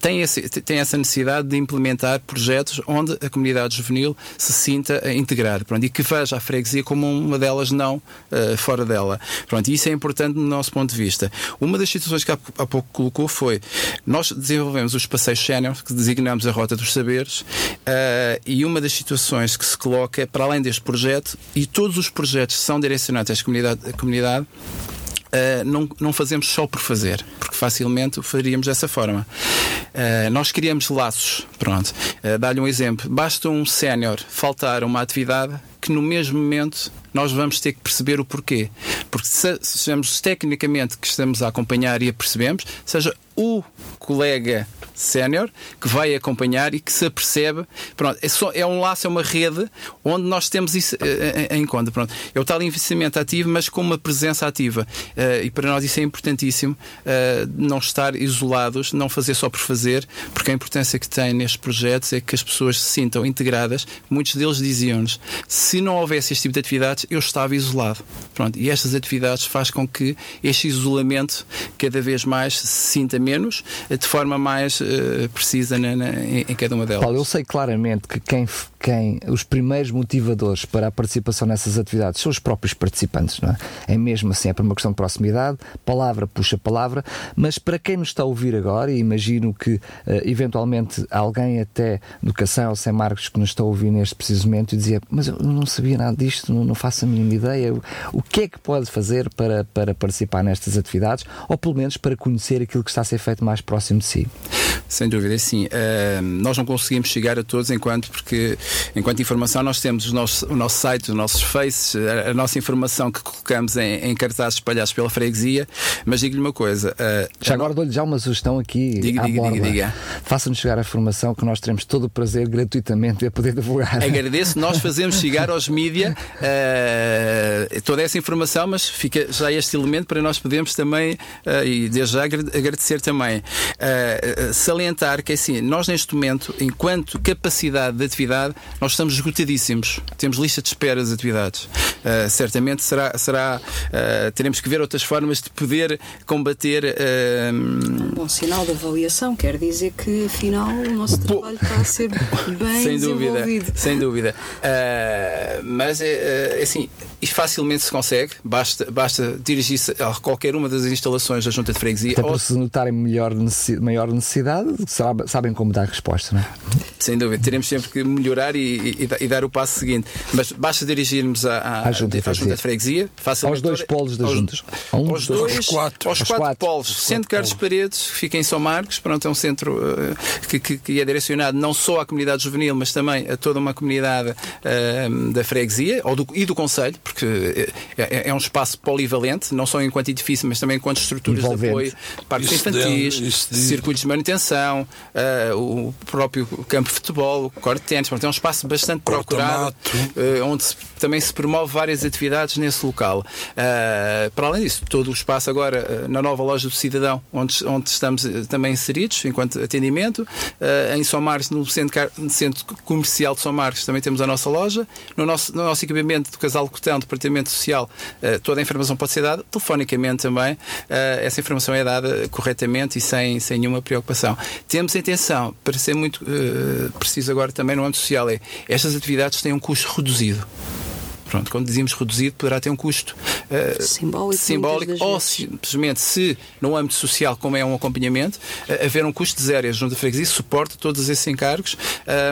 tem, esse, tem essa necessidade de implementar projetos onde a comunidade juvenil se sinta integrada pronto, e que veja a freguesia como uma delas, não uh, fora dela. Pronto, e isso é importante do nosso ponto de vista. Uma das situações que há, há pouco colocou foi nós desenvolvemos os passeios sénior, que designamos a Rota dos Saberes, uh, e uma das situações que se coloca, para além deste projeto, e todos os projetos são direcionados à comunidade, à comunidade Uh, não, não fazemos só por fazer, porque facilmente o faríamos dessa forma. Uh, nós criamos laços. Pronto. Uh, Dá-lhe um exemplo. Basta um sénior faltar uma atividade que no mesmo momento nós vamos ter que perceber o porquê. Porque se sejamos tecnicamente que estamos a acompanhar e a percebemos, seja o colega sénior que vai acompanhar e que se apercebe. Pronto, é, só, é um laço, é uma rede onde nós temos isso uh, em conta. Pronto, é o tal investimento ativo, mas com uma presença ativa. Uh, e para nós isso é importantíssimo, uh, não estar isolados, não fazer só por fazer, porque a importância que tem nestes projetos é que as pessoas se sintam integradas. Muitos deles diziam-nos: se não houvesse este tipo de atividades, eu estava isolado. Pronto, e estas atividades faz com que este isolamento cada vez mais se sinta menos, de forma mais uh, precisa na, na, em, cada uma delas. Paulo, eu sei claramente que quem, quem os primeiros motivadores para a participação nessas atividades são os próprios participantes, não é? É mesmo assim, é por uma questão de proximidade, palavra puxa palavra, mas para quem nos está a ouvir agora, e imagino que uh, eventualmente alguém até do Cação ou Sem Marcos que nos está a ouvir neste preciso momento e dizia, mas eu não sabia nada disto, não, não faço a mínima ideia, o que é que pode fazer para, para participar nestas atividades, ou pelo menos para conhecer aquilo que está a ser feito mais próximo de si? Sem dúvida, sim. Uh, nós não conseguimos chegar a todos enquanto, porque enquanto informação nós temos o nosso, o nosso site, os nossos faces, a, a nossa informação que colocamos em, em, cartazes espalhados pela freguesia, mas digo-lhe uma coisa. Uh, já agora dou-lhe já uma sugestão aqui. Diga, diga, diga, diga. Faça-nos chegar a informação que nós teremos todo o prazer gratuitamente a poder divulgar. Agradeço, nós fazemos chegar aos mídia uh, toda essa informação, mas fica já este elemento para nós podermos também, e desde já agradecer também. Uh, salientar que assim, nós neste momento, enquanto capacidade de atividade, nós estamos esgotadíssimos. Temos lista de espera das atividades. Uh, certamente será, será uh, teremos que ver outras formas de poder combater. Uh, um bom sinal de avaliação, quer dizer que afinal o nosso trabalho está a ser bem sem dúvida, desenvolvido. Sem dúvida. mas é assim, isto facilmente se consegue, basta, basta dirigir-se a qualquer uma das instalações da Junta de Freguesia. Até ou... se notarem melhor necessidade, maior necessidade, sabem como dar resposta, não é? Sem dúvida, teremos sempre que melhorar e, e, e dar o passo seguinte. Mas basta dirigirmos à, à, à, junta, à junta, de Freguesia. Aos dois polos das juntas. Um, aos, dois, aos quatro, aos quatro, quatro polos. Aos Centro Carlos Paredes, que fica em São Marcos, pronto, é um centro uh, que, que, que, é direcionado não só à comunidade juvenil, mas também a toda uma comunidade uh, da freguesia ou do, e do Conselho porque é, é, um espaço polivalente, não só enquanto edifício, mas também enquanto estruturas Envolvente. de apoio, parques infantis, circuitos de manutenção, uh, o próprio campo de futebol, o corte de ténis. é um espaço bastante procurado, uh, onde se, também se promove várias atividades nesse local. Uh, para além disso, todo o espaço agora na nova loja do Cidadão, onde, onde estamos também inseridos enquanto atendimento. em São Marcos, no centro, centro comercial de São Marcos, também temos a nossa loja. No nosso, no nosso equipamento do Casal Cotão, Departamento Social, toda a informação pode ser dada telefonicamente também. essa informação é dada corretamente e sem, sem nenhuma preocupação. Temos a intenção, para ser muito uh, preciso agora também no âmbito social, é estas atividades têm um custo reduzido. Pronto, quando dizemos reduzido, poderá ter um custo uh, simbólico, simbólico ou simplesmente, se no âmbito social, como é um acompanhamento, uh, haver um custo de zero e a Junta de Freguesia suporta todos esses encargos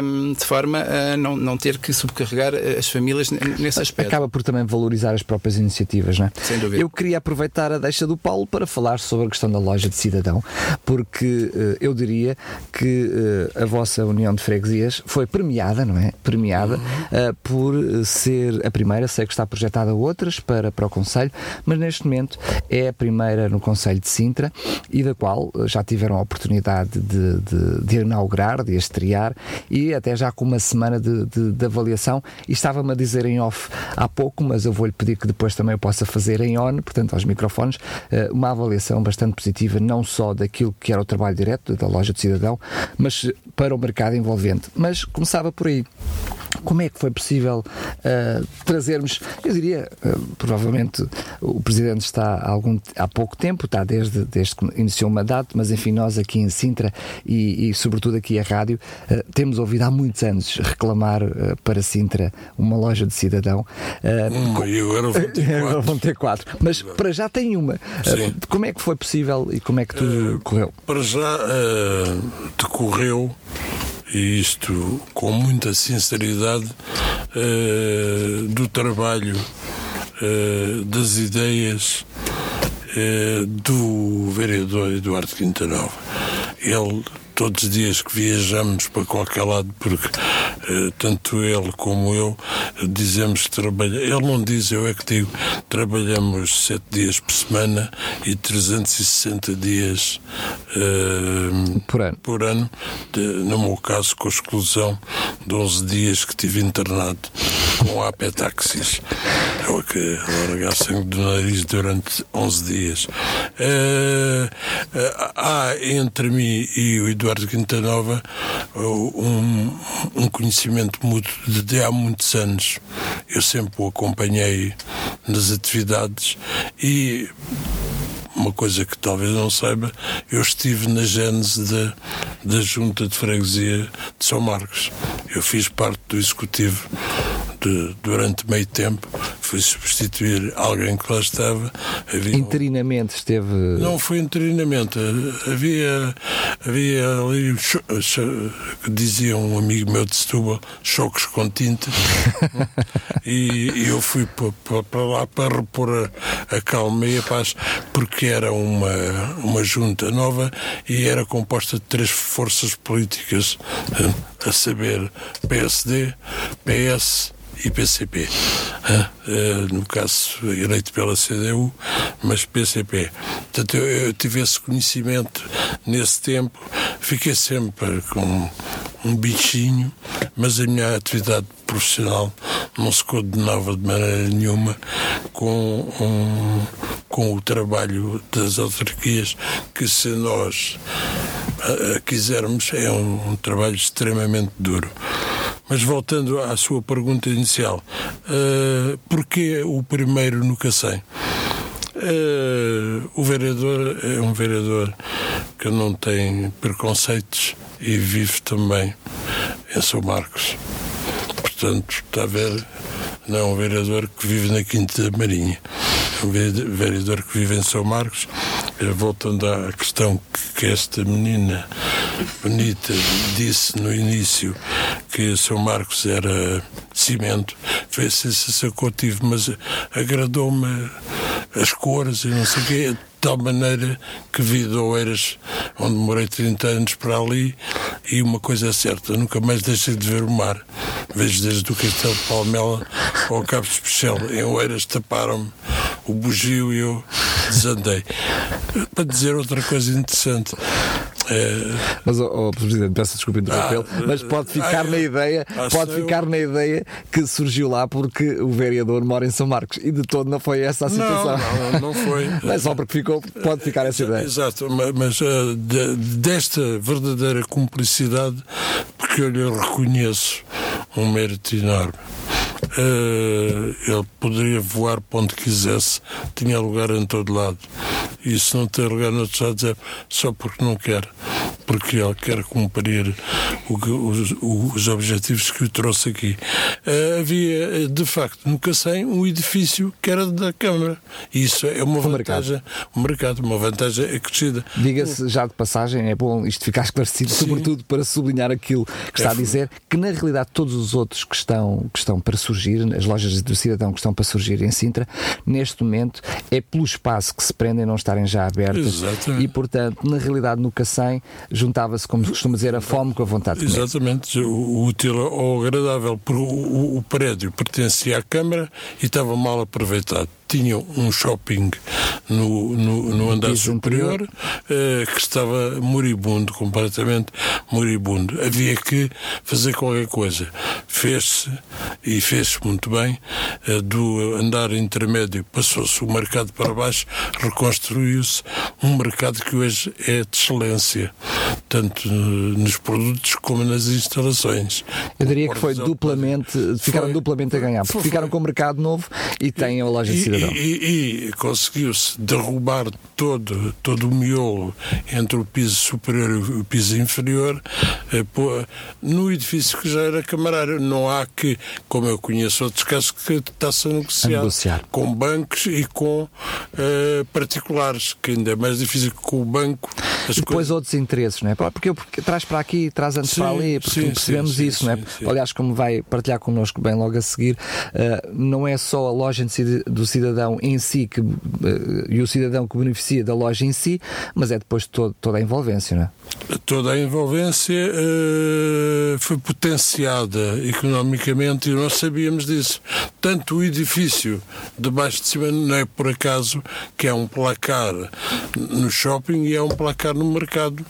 um, de forma a não, não ter que subcarregar as famílias nesse aspecto. Acaba por também valorizar as próprias iniciativas, não é? Sem dúvida. Eu queria aproveitar a deixa do Paulo para falar sobre a questão da loja de cidadão, porque uh, eu diria que a vossa União de Freguesias foi premiada, não é? Premiada uhum. por ser a primeira primeira, sei que está projetada outras para, para o Conselho, mas neste momento é a primeira no Conselho de Sintra e da qual eh, já tiveram a oportunidade de, de, de inaugurar, de estrear e até já com uma semana de, de, avaliação. Estava-me a dizer em off há pouco, mas eu vou-lhe pedir que depois também eu possa fazer em on, portanto, aos microfones, eh, uma avaliação bastante positiva, não só daquilo que era o trabalho direto da loja de cidadão, mas para o mercado envolvente. Mas começava por aí. Como é que foi possível uh, trazermos, eu diria, uh, provavelmente o Presidente está há, algum, há pouco tempo, está desde, desde que iniciou o mandato, mas enfim, nós aqui em Sintra e, e sobretudo aqui a rádio, uh, temos ouvido há muitos anos reclamar para Sintra uma loja de cidadão. uma, e agora vão ter quatro. vão ter quatro. Mas para já tem uma. como é que foi possível e como é que tudo correu? Para já decorreu e isto com muita sinceridade, uh, do trabalho, uh, das ideias uh, do vereador Eduardo Quintanova. Ele todos os dias que viajamos para qualquer lado, porque eh, tanto ele como eu dizemos que trabalha. Ele não diz, eu é que digo, trabalhamos sete dias por semana e 360 dias eh, por ano, por ano de, no meu caso, com a exclusão de 11 dias que tive internado com apetaxis. Eu que largar sangue do nariz durante 11 dias. Há entre mim e o Eduardo Quintanova um, um conhecimento mútuo de há muitos anos. Eu sempre o acompanhei nas atividades e uma coisa que talvez não saiba, eu estive na gênese da, da Junta de Freguesia de São Marcos. Eu fiz parte do executivo de, durante meio tempo, fui substituir alguém que lá estava. Havia interinamente esteve. Não foi interinamente. Havia, havia ali, dizia um amigo meu de Setúbal, choques com tinta. e, e, eu fui para lá para repor a, a calma e a paz, porque era uma, uma junta nova e era composta de três forças políticas, a saber PSD, PS e PCP. Eh, no caso, eleito pela CDU, mas PCP. Portanto, eu, eu tive esse conhecimento nesse tempo, fiquei sempre com um bichinho, mas a minha atividade profissional não se coordenava de maneira nenhuma com, um, com o trabalho das autarquias, que se nós quisermos é um, um trabalho extremamente duro. Mas voltando à sua pergunta inicial, uh, porquê o primeiro no Cacém? Uh, o vereador é um vereador que não tem preconceitos e vive também em São Marcos. Portanto, está a ver, não é um vereador que vive na Quinta da Marinha, vereador que vive em São Marcos. Eh, voltando à questão que esta menina bonita disse no início que São Marcos era cimento, foi a sensação que eu tive, mas agradou-me as cores e não sei o quê tal maneira que vi de Oeiras, onde morei 30 anos para ali, e uma coisa é certa, nunca mais deixei de ver o mar. Vejo desde o Castelo de Palmela ao Cabo Especial. Em Oeiras taparam-me o bugio e eu desandei. Para dizer outra coisa interessante, é... Mas, oh, oh, Presidente, peço desculpa interrompê-lo, ah, mas pode ficar ah, na ideia, pode ficar eu... na ideia que surgiu lá porque o vereador mora em São Marcos e de todo não foi essa a situação. Não, não, não foi. é só porque ficou, pode ficar essa ideia. Exato, mas uh, de, desta verdadeira cumplicidade, porque eu lhe reconheço um mérito enorme. Uh, ele poderia voar para onde quisesse, tinha lugar em todo lado. E se não tem lugar noutros lados é só porque não quer, porque ele quer cumprir o, os, os, objetivos que o trouxe aqui. Uh, havia, de facto, no Cacém, um edifício que era da Câmara. E isso é uma vantagem, um mercado, uma vantagem acrescida. Diga-se já de passagem, é bom isto ficar esclarecido, Sim. sobretudo para sublinhar aquilo que está é, a dizer, que na realidade todos os outros que estão, que estão para surgir surgir, as lojas do cidadão que estão para surgir em Sintra, neste momento é pelo espaço que se prendem não estarem já abertas. Exatamente. E, portanto, na realidade, no Cacém, juntava-se, como se costuma dizer, a fome com a vontade de comer. Exatamente, o útil ou agradável, porque o, o prédio pertencia à Câmara e estava mal aproveitado tinham um shopping no, no, no andar superior uh, que estava moribundo, completamente moribundo. Havia que fazer qualquer coisa. Fez-se, e fez-se muito bem, uh, do andar intermédio passou-se o mercado para baixo, reconstruiu-se um mercado que hoje é de excelência, tanto nos produtos como nas instalações. Eu diria que foi duplamente, ficaram foi, duplamente a ganhar, porque foi, ficaram com o mercado novo e têm a loja de cidadão. E, e conseguiu-se derrubar todo, todo o miolo entre o piso superior e o piso inferior eh, no edifício que já era camarário. Não há que, como eu conheço outros casos, que está-se a negociar, a negociar, com bancos e com uh, particulares, que ainda é mais difícil que com o banco. E depois outros interesses, não é? Porque, porque traz para aqui, traz antes sim, para ali, porque sim, percebemos sim, isso, não é? Aliás, como vai partilhar connosco bem logo a seguir, uh, não é só a loja do cidadão em si que, eh, e o cidadão que beneficia da loja em si, mas é depois todo, toda a envolvência, não é? Toda a envolvência uh, foi potenciada economicamente e nós sabíamos disso. Tanto o edifício de baixo de cima não é por acaso que é um placar no shopping e é um placar no mercado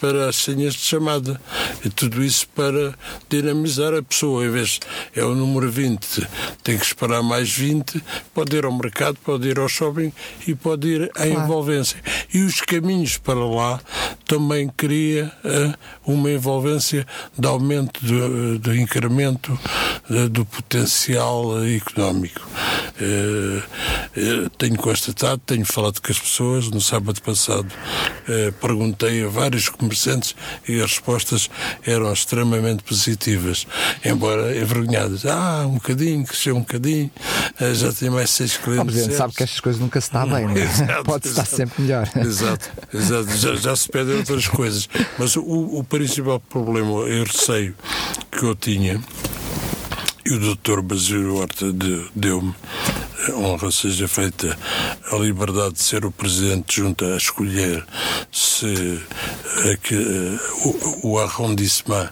para as senhas de chamada. E tudo isso para dinamizar a pessoa. Em vez é o número 20, tem que esperar mais 20, pode ir ao mercado, pode ir ao shopping e pode ir à claro. envolvência. E os caminhos para lá também cria uh, uma envolvência de aumento, de, de incremento uh, do potencial económico. Uh, tenho constatado, tenho falado com as pessoas. No sábado passado perguntei a vários comerciantes e as respostas eram extremamente positivas, embora envergonhadas. Ah, um bocadinho, cresceu um bocadinho, já tem mais seis clientes. Sabe que estas coisas nunca se está bem, é? exato, pode exato, estar sempre melhor. Exato, exato. Já, já se pedem outras coisas. Mas o, o principal problema e receio que eu tinha, e o Dr. Basílio Horta deu-me, honra seja feita a liberdade de ser o Presidente junto a escolher se a, que, o, o arrondissement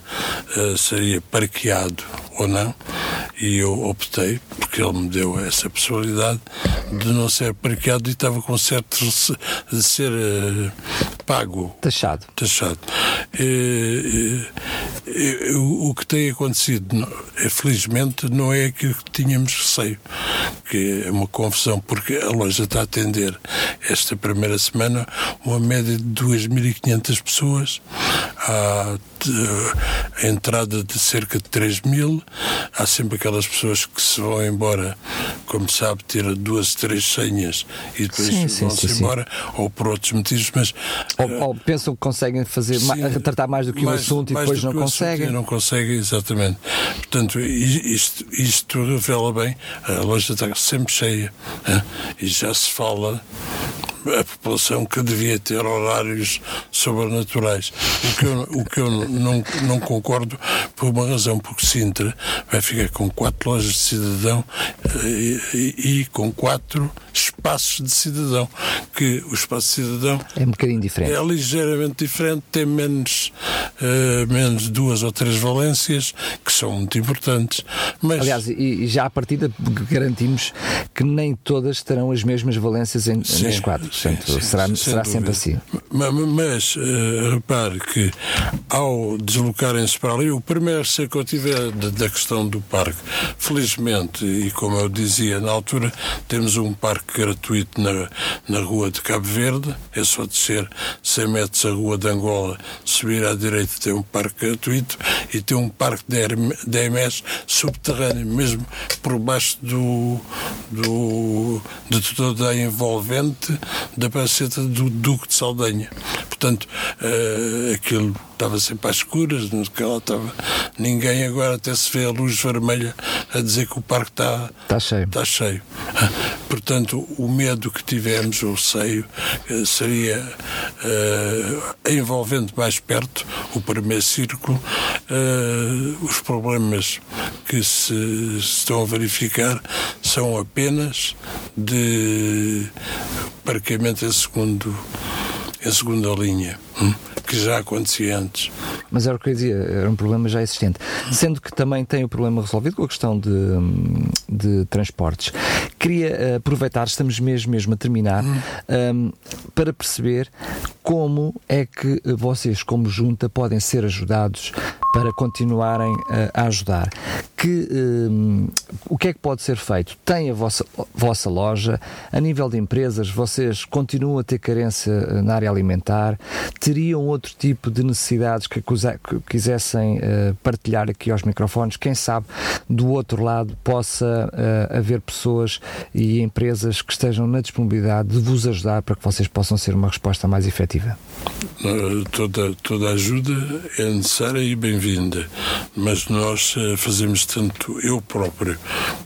seria parqueado ou não e eu optei, porque ele me deu essa possibilidade, de não ser parqueado e estava com certo de ser uh, pago. Taxado. Taxado. Uh, uh, o que tem acontecido, felizmente, não é aquilo que tínhamos receio, que é uma confusão, porque a loja está a atender esta primeira semana uma média de 2.500 pessoas, há a entrada de cerca de 3 mil, há sempre aquelas pessoas que se vão embora, como sabe, tiram duas, três senhas e depois vão-se embora, ou por outros motivos, mas. Ou, uh, ou pensam que conseguem fazer, sim, tratar mais do que mais, o assunto e depois não conseguem. Não conseguem, exatamente. Portanto, isto, isto bem, a loja está sempre cheia hein? e já se fala a população que devia ter horários sobrenaturais. O que eu, o que eu não, não concordo por uma razão, porque Sintra vai ficar com quatro lojas de cidadão, e, e, e com quatro espaços de cidadão, que o espaço de cidadão é um bocadinho diferente. É ligeiramente diferente, tem menos, uh, menos duas ou três valências, que são muito importantes. Mas... Aliás, e, já à partida garantimos que nem todas terão as mesmas valências em, sim, nas quatro. Portanto, sim, será, será sempre assim. Mas, mas uh, repare que ao deslocarem-se para ali, o primeiro ser que eu tive é da questão do parque. Felizmente, e como eu dizia na altura, temos um parque gratuito na, na rua de Cabo Verde, é só descer 100 metros a rua de Angola, subir à direita tem um parque gratuito e tem um parque de EMS subterrâneo, mesmo por baixo do, do, de toda a envolvente da paceta do Duque de Saldanha. Portanto, uh, aquilo estava sempre às escuras, não estava ninguém, agora até se vê a luz vermelha a dizer que o parque está, está cheio. Está cheio. Portanto, o medo que tivemos, o receio, eh, seria uh, envolvendo mais perto o primeiro círculo, uh, os problemas que se estão a verificar são apenas de parqueamento em segundo em segunda linha. Hum? que já acontecia antes. Mas era o que eu dizia, era um problema já existente. Sendo que também tem o problema resolvido com a questão de, de transportes. Queria eh, aproveitar, estamos mesmo, mesmo a terminar, um, ehm, para perceber como é que vocês, como junta, podem ser ajudados para continuarem uh, a ajudar. Que, um, o que é que pode ser feito? Tem a vossa, vossa loja, a nível de empresas, vocês continuam a ter carência eh, na área alimentar, teriam outro tipo de necessidades que, que quisessem uh, partilhar aqui aos microfones? Quem sabe do outro lado possa uh, haver pessoas e empresas que estejam na disponibilidade de vos ajudar para que vocês possam ser uma resposta mais efetiva? Toda, toda ajuda é necessária e bem-vinda, mas nós fazemos tanto eu próprio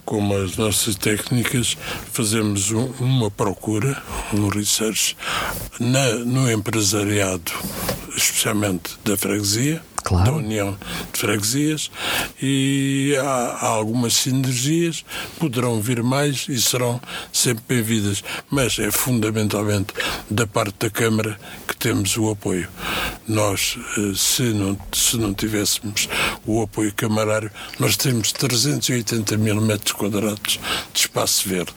como as nossas técnicas, fazemos um, uma procura, um research na, no empresariado especialmente da freguesia, claro. da União de Freguesias, e há, há, algumas sinergias, poderão vir mais e serão sempre bem-vindas, mas é fundamentalmente da parte da Câmara que temos o apoio. Nós, eh, se não, se não tivéssemos o apoio camarário, nós temos 380 mil metros quadrados de espaço verde.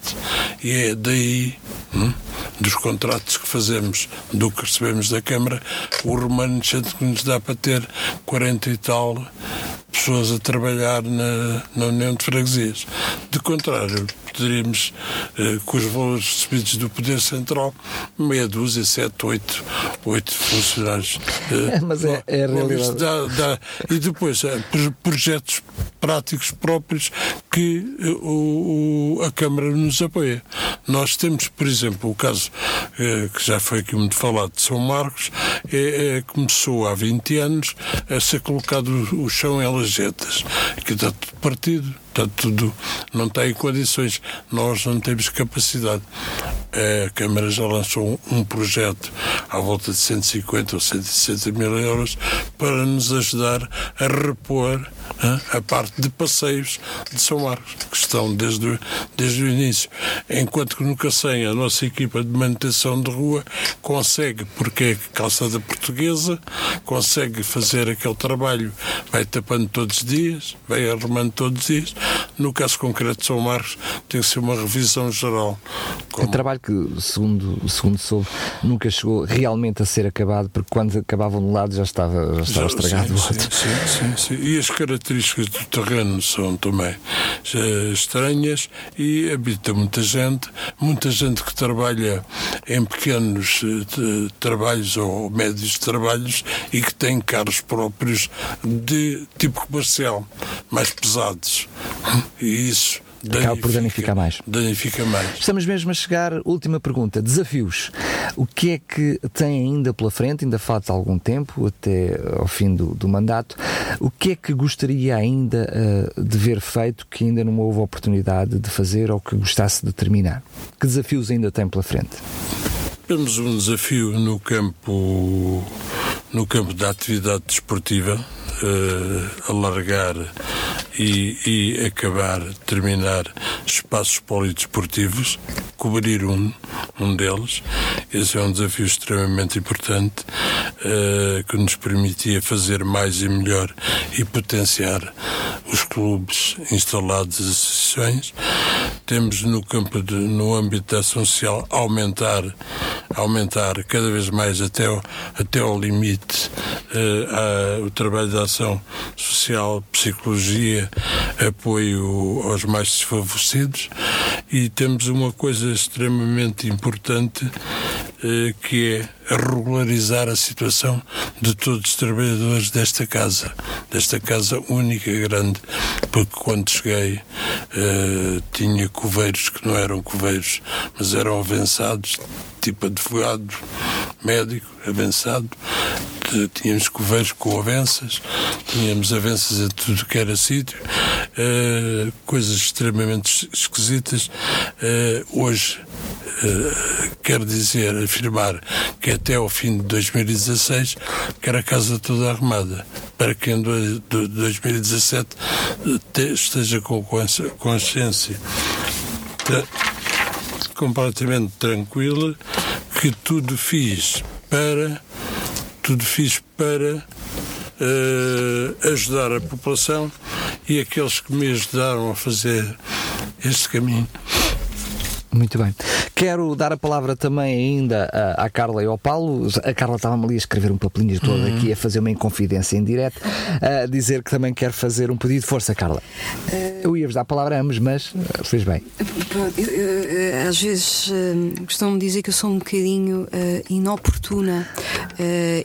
E é daí, hum, dos contratos que fazemos, do que recebemos da Câmara, o remanescente que nos dá para ter 40 e tal pessoas a trabalhar na, na União de Freguesias. De contrário, poderíamos, eh, com os valores recebidos do Poder Central, meia dúzia, sete, oito, oito funcionários. Eh, Mas é, é a realidade. Dá, dá, e depois, eh, projetos práticos próprios que eh, o, o, a Câmara nos apoia. Nós temos, por exemplo, o caso eh, que já foi aqui muito falado de São Marcos, é, é, começou há 20 anos a ser colocado o, chão em lajetas, que está tudo partido está tudo, não tem condições. Nós não temos capacidade. A Câmara já lançou um projeto à volta de 150 ou 160 mil euros para nos ajudar a repor a parte de passeios de São Marcos, que estão desde o, desde o início. Enquanto que no Cacém a nossa equipa de manutenção de rua consegue, porque é calçada portuguesa, consegue fazer aquele trabalho, vai tapando todos os dias, vai arrumando todos os dias, no caso concreto de São Marcos, tem que ser uma revisão geral. Como... Um trabalho que, segundo, segundo soube, nunca chegou realmente a ser acabado, porque quando acabavam de um lado já estava, já estava já, estragado sim, o outro. Sim, sim, sim, E as características do terreno são também estranhas e habita muita gente, muita gente que trabalha em pequenos eh, trabalhos ou médios trabalhos e que tem carros próprios de tipo comercial, mais pesados. E isso acaba por danificar mais. Danifica mais. Estamos mesmo a chegar, última pergunta, desafios. O que é que tem ainda pela frente? Ainda falta algum tempo, até ao fim do, do mandato. O que é que gostaria ainda uh, de ver feito, que ainda não houve oportunidade de fazer ou que gostasse de terminar? Que desafios ainda tem pela frente? Temos um desafio no campo, no campo da atividade desportiva, uh, alargar e, e acabar, terminar espaços polidesportivos, cobrir um, um deles. Esse é um desafio extremamente importante uh, que nos permitia fazer mais e melhor e potenciar os clubes instalados as associações. Temos no campo de, no âmbito da ação social aumentar aumentar cada vez mais até ao, até ao limite uh, a, o trabalho de ação social, psicologia, apoio aos mais desfavorecidos e temos uma coisa extremamente importante uh, que é regularizar a situação de todos os trabalhadores desta casa, desta casa única grande, porque quando cheguei uh, tinha coveiros que não eram coveiros, mas eram avançados, tipo advogado, médico, avançado. Tínhamos coveiros com avanças, tínhamos avanças a tudo que era sítio, uh, coisas extremamente esquisitas. Uh, hoje Uh, quero dizer, afirmar que até ao fim de 2016 quero a casa toda arrumada, para que em 2017 esteja com consciência completamente tranquila que tudo fiz para tudo fiz para uh, ajudar a população e aqueles que me ajudaram a fazer este caminho. Muito bem. Quero dar a palavra também ainda à, à Carla e ao Paulo. A Carla estava-me ali a escrever um papelinho todo uhum. aqui, a fazer uma inconfidência em direto, a dizer que também quer fazer um pedido de força, Carla. Uh... Eu ia-vos dar a palavra a ambos, mas uh, fez bem. Eu, eu, às vezes uh, costumam dizer que eu sou um bocadinho inoportuna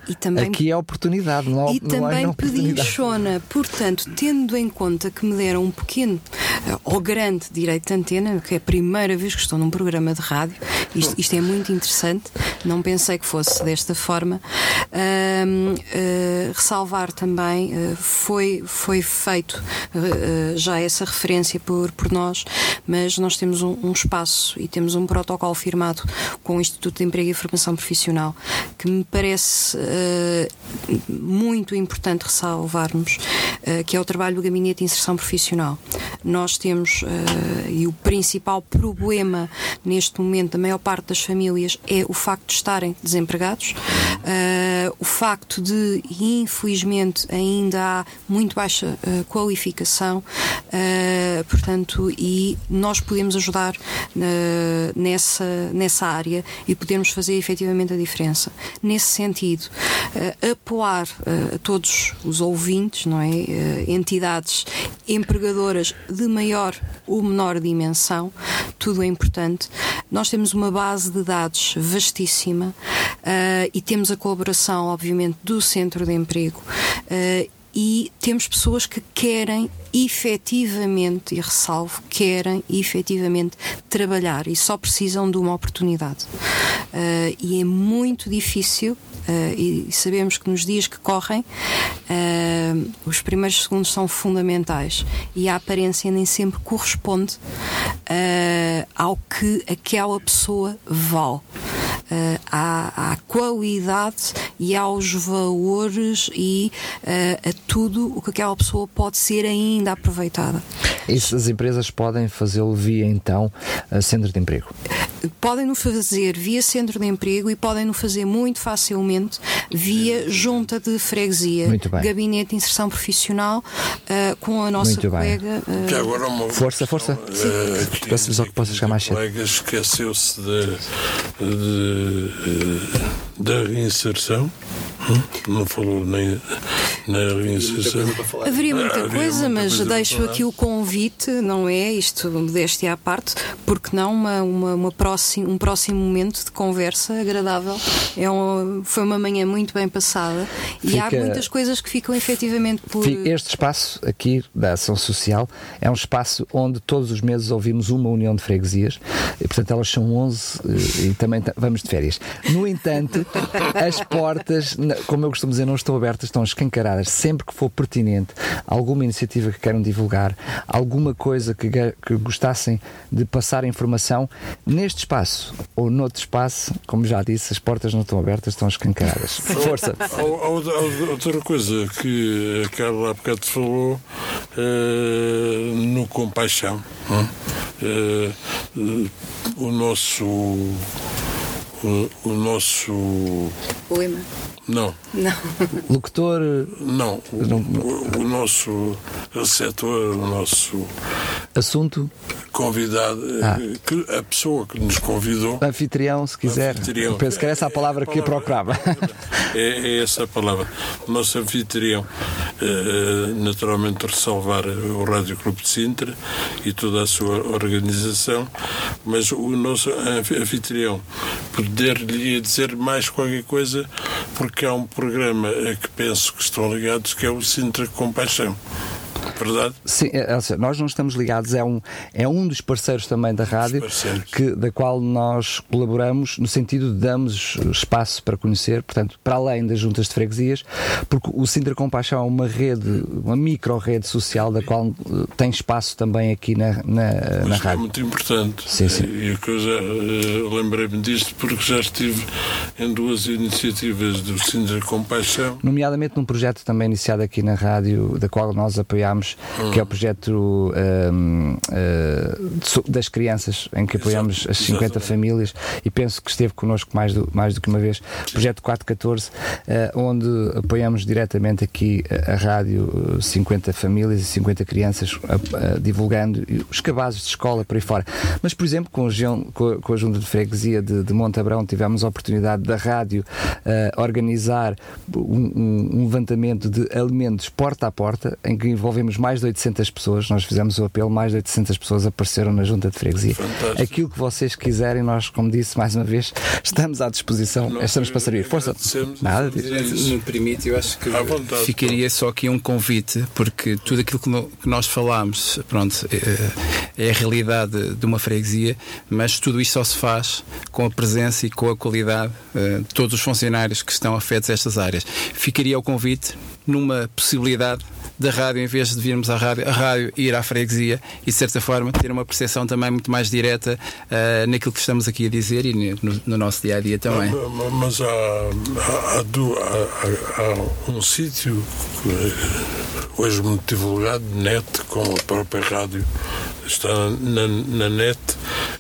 e também. Aqui é oportunidade, não, E não também pedinchona. Portanto, tendo em conta que me deram um pequeno ou grande direito de antena, que é a primeira vez que estou num programa de rádio. Isto, isto é muito interessante, não pensei que fosse desta forma. Uh, ressalvar também, uh, foi, foi feito uh, já essa referência por, por nós, mas nós temos um, um, espaço e temos um protocolo firmado com o Instituto de Emprego e Formação Profissional que me parece muito importante ressalvarmos, que é o trabalho do Gabinete de Inserção Profissional. Nós temos, e o principal problema neste momento da maior parte das famílias é o facto de estarem desempregados, uh, o facto de, infelizmente, ainda há muito baixa uh, qualificação, uh, portanto, e nós podemos ajudar nessa, nessa área e podemos fazer efetivamente a diferença. Nesse sentido, apoiar a todos os ouvintes, não é? entidades empregadoras de maior ou menor dimensão, tudo é importante. Nós temos uma base de dados vastíssima uh, e temos a colaboração, obviamente, do Centro de Emprego. Uh, e temos pessoas que querem efetivamente, e ressalvo, querem efetivamente trabalhar e só precisam de uma oportunidade. Uh, e é muito difícil e sabemos que nos dias que correm uh, os primeiros segundos são fundamentais e a aparência nem sempre corresponde uh, ao que aquela pessoa vale. Uh, à, à, qualidade e aos valores e uh, a tudo o que aquela pessoa pode ser ainda aproveitada. Essas empresas podem fazê-lo via então centro de emprego? Podem no fazer via centro de emprego e podem no fazer muito facilmente via junta de freguesia, gabinete de inserção profissional uh, com a nossa muito colega. Uh... Força, força. Uh, Peço-vos que possa chegar mais cedo. O colega esqueceu-se de, de, euh, euh da reinserção. Hum? Não falou nem na reinserção. Haveria muita ah, coisa, mas coisa deixo aqui o convite, não é? Isto modéstia à parte, porque não uma, uma, uma próximo, um próximo momento de conversa agradável. É um, foi uma manhã muito bem passada Fica, e há muitas coisas que ficam efetivamente por. Este espaço aqui da Ação Social é um espaço onde todos os meses ouvimos uma união de freguesias e, portanto, elas são 11 eh, e também vamos de férias. No entanto, as portas, como eu costumo dizer, não estão abertas, estão escancaradas. Sempre que for pertinente, alguma iniciativa que queiram divulgar, alguma coisa que, que gostassem de passar informação, neste espaço ou noutro espaço, como já disse, as portas não estão abertas, estão escancaradas. Força! Outra coisa que a Carla há bocado falou uh, no Compaixão. Uh, uh, o nosso o, o nosso. Poema? Não. Não. Locutor? Não. O, o, o nosso receptor, o nosso. Assunto? Convidado. Ah. Que, a pessoa que nos convidou. Anfitrião, se quiser. Anfitrião. Eu penso que era essa a palavra, é, que eu procurava. É, é, essa a palavra. O nosso anfitrião, eh, naturalmente, ressalvar o Rádio Clube de Sintra e toda a sua organização, mas o nosso anfitrião poder-lhe dizer mais qualquer coisa, porque há um programa a que penso que estão ligados, que é o Sintra Compaixão verdade? Sim, é, é, nós não estamos ligados, é um, é um dos parceiros também da rádio, que, da qual nós colaboramos no sentido de damos espaço para conhecer, portanto, para além das juntas de freguesias, porque o Sintra Compaixão é uma rede, uma micro-rede social da qual eh, tem espaço também aqui na, na, na é rádio. É muito importante. Sim, sim. E que eu já uh, lembrei-me disto porque já estive em duas iniciativas do Sintra Compaixão. Nomeadamente num projeto também iniciado aqui na rádio, da qual nós apoiámos hum. que é o projeto um, uh, hum, das crianças, em que apoiamos Exato. as 50 Exatamente. famílias e penso que esteve connosco mais do, mais do que uma vez. O projeto 414, uh, onde apoiamos diretamente aqui a, a rádio 50 famílias e 50 crianças, uh, divulgando os cabazes de escola por aí fora. Mas, por exemplo, com, o, com, com a Junta de Freguesia de, de Montabrão, tivemos a oportunidade da rádio organizar um, um, um levantamento de alimentos porta a porta, em que envolvemos mais de 800 pessoas, nós fizemos o apelo, mais de 800 pessoas apareceram na junta de freguesia. Fantástico. Aquilo que vocês quiserem, nós, como disse mais uma vez, estamos à disposição, nós estamos para servir. Força! Nada disso. Me permite, eu acho que vontade, ficaria só aqui um convite, porque tudo aquilo que nós falámos, pronto, é, é a realidade de uma freguesia, mas tudo isto só se faz com a presença e com a qualidade eh, de todos os funcionários que estão afetos a estas áreas. Ficaria o convite numa possibilidade da rádio, em vez de virmos à rádio, a rádio ir à freguesia e, de certa forma, ter uma percepção também muito mais direta uh, naquilo que estamos aqui a dizer e no, no nosso dia a dia também. Mas há, há, há, há um sítio hoje muito divulgado, net, com a própria rádio está na, na net.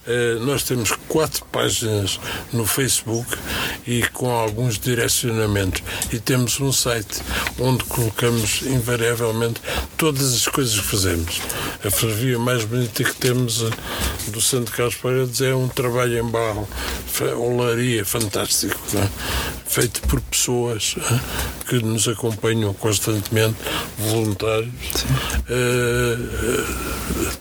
Uh, nós temos quatro páginas no Facebook e com alguns direcionamentos. E temos um site onde colocamos invariavelmente todas as coisas que fazemos. A ferrovia mais bonita que temos uh, do Santo Carlos Paredes é um trabalho em barro, olaria fantástico, é? feito por pessoas uh, que nos acompanham constantemente, voluntários.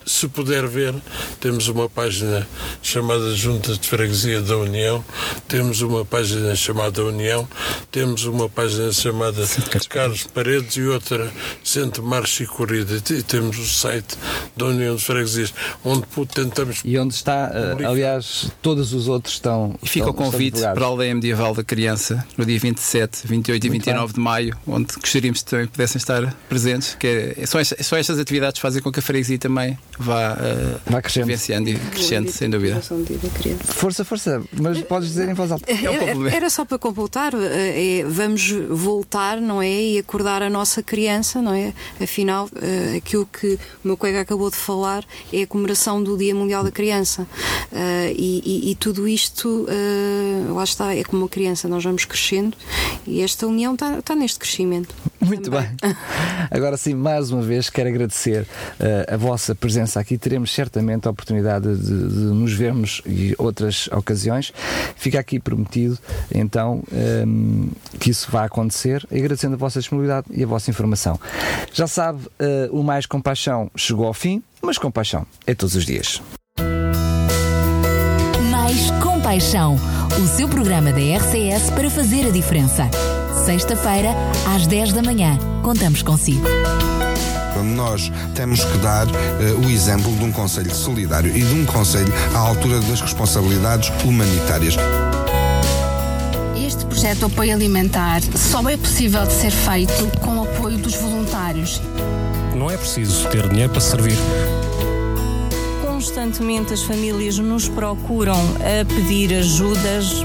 se puder ver, temos uma página chamada Junta de Freguesia da União, temos uma página chamada União, temos uma página chamada Carlos Paredes e outra Centro Marcha e Corrida. E temos o site da União de Freguesias, onde tentamos. E onde está, uh, aliás, todos os outros estão. E fica estão, o convite para a aldeia medieval da criança, no dia 27, 28 e 29 bem. de maio, onde gostaríamos que também pudessem estar presentes. Que é, só, estas, só estas atividades fazem com que a freguesia também vá uh, Vai crescendo. vivenciando e crescendo, sem dúvida. Força, força, mas podes dizer em voz alta. É um Era só para completar, é, vamos voltar, não é? E acordar a nossa criança, não é? Afinal, uh, aquilo que o meu colega acabou de falar é a comemoração do Dia Mundial da Criança. Uh, e, e, e, tudo isto, uh, lá está, é como uma criança, nós vamos crescendo e esta união está, está neste crescimento. Muito Também. bem. Agora sim, mais uma vez quero agradecer uh, a vossa presença aqui. Teremos certamente a oportunidade de, de, nos vermos e outras ocasiões. Fica aqui prometido, então, um, que isso vai acontecer, agradecendo a vossa disponibilidade e a vossa informação. Já sabe, uh, o Mais Compaixão chegou ao fim, mas compaixão é todos os dias. Mais Compaixão, o seu programa da RCS para fazer a diferença sexta-feira, às 10 da manhã. Contamos consigo. Nós temos que dar uh, o exemplo de um Conselho solidário e de um Conselho à altura das responsabilidades humanitárias. Este projeto de apoio alimentar só é possível de ser feito com o apoio dos voluntários. Não é preciso ter dinheiro para servir. Constantemente as famílias nos procuram a pedir ajudas.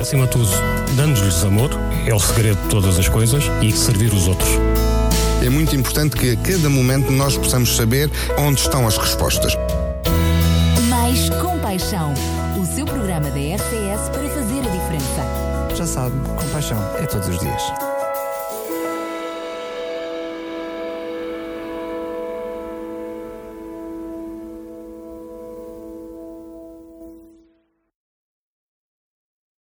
Acima de tudo, dando-lhes amor é o segredo de todas as coisas e servir os outros. É muito importante que a cada momento nós possamos saber onde estão as respostas. Mais Compaixão, o seu programa da RCS para fazer a diferença. Já sabe, compaixão é todos os dias.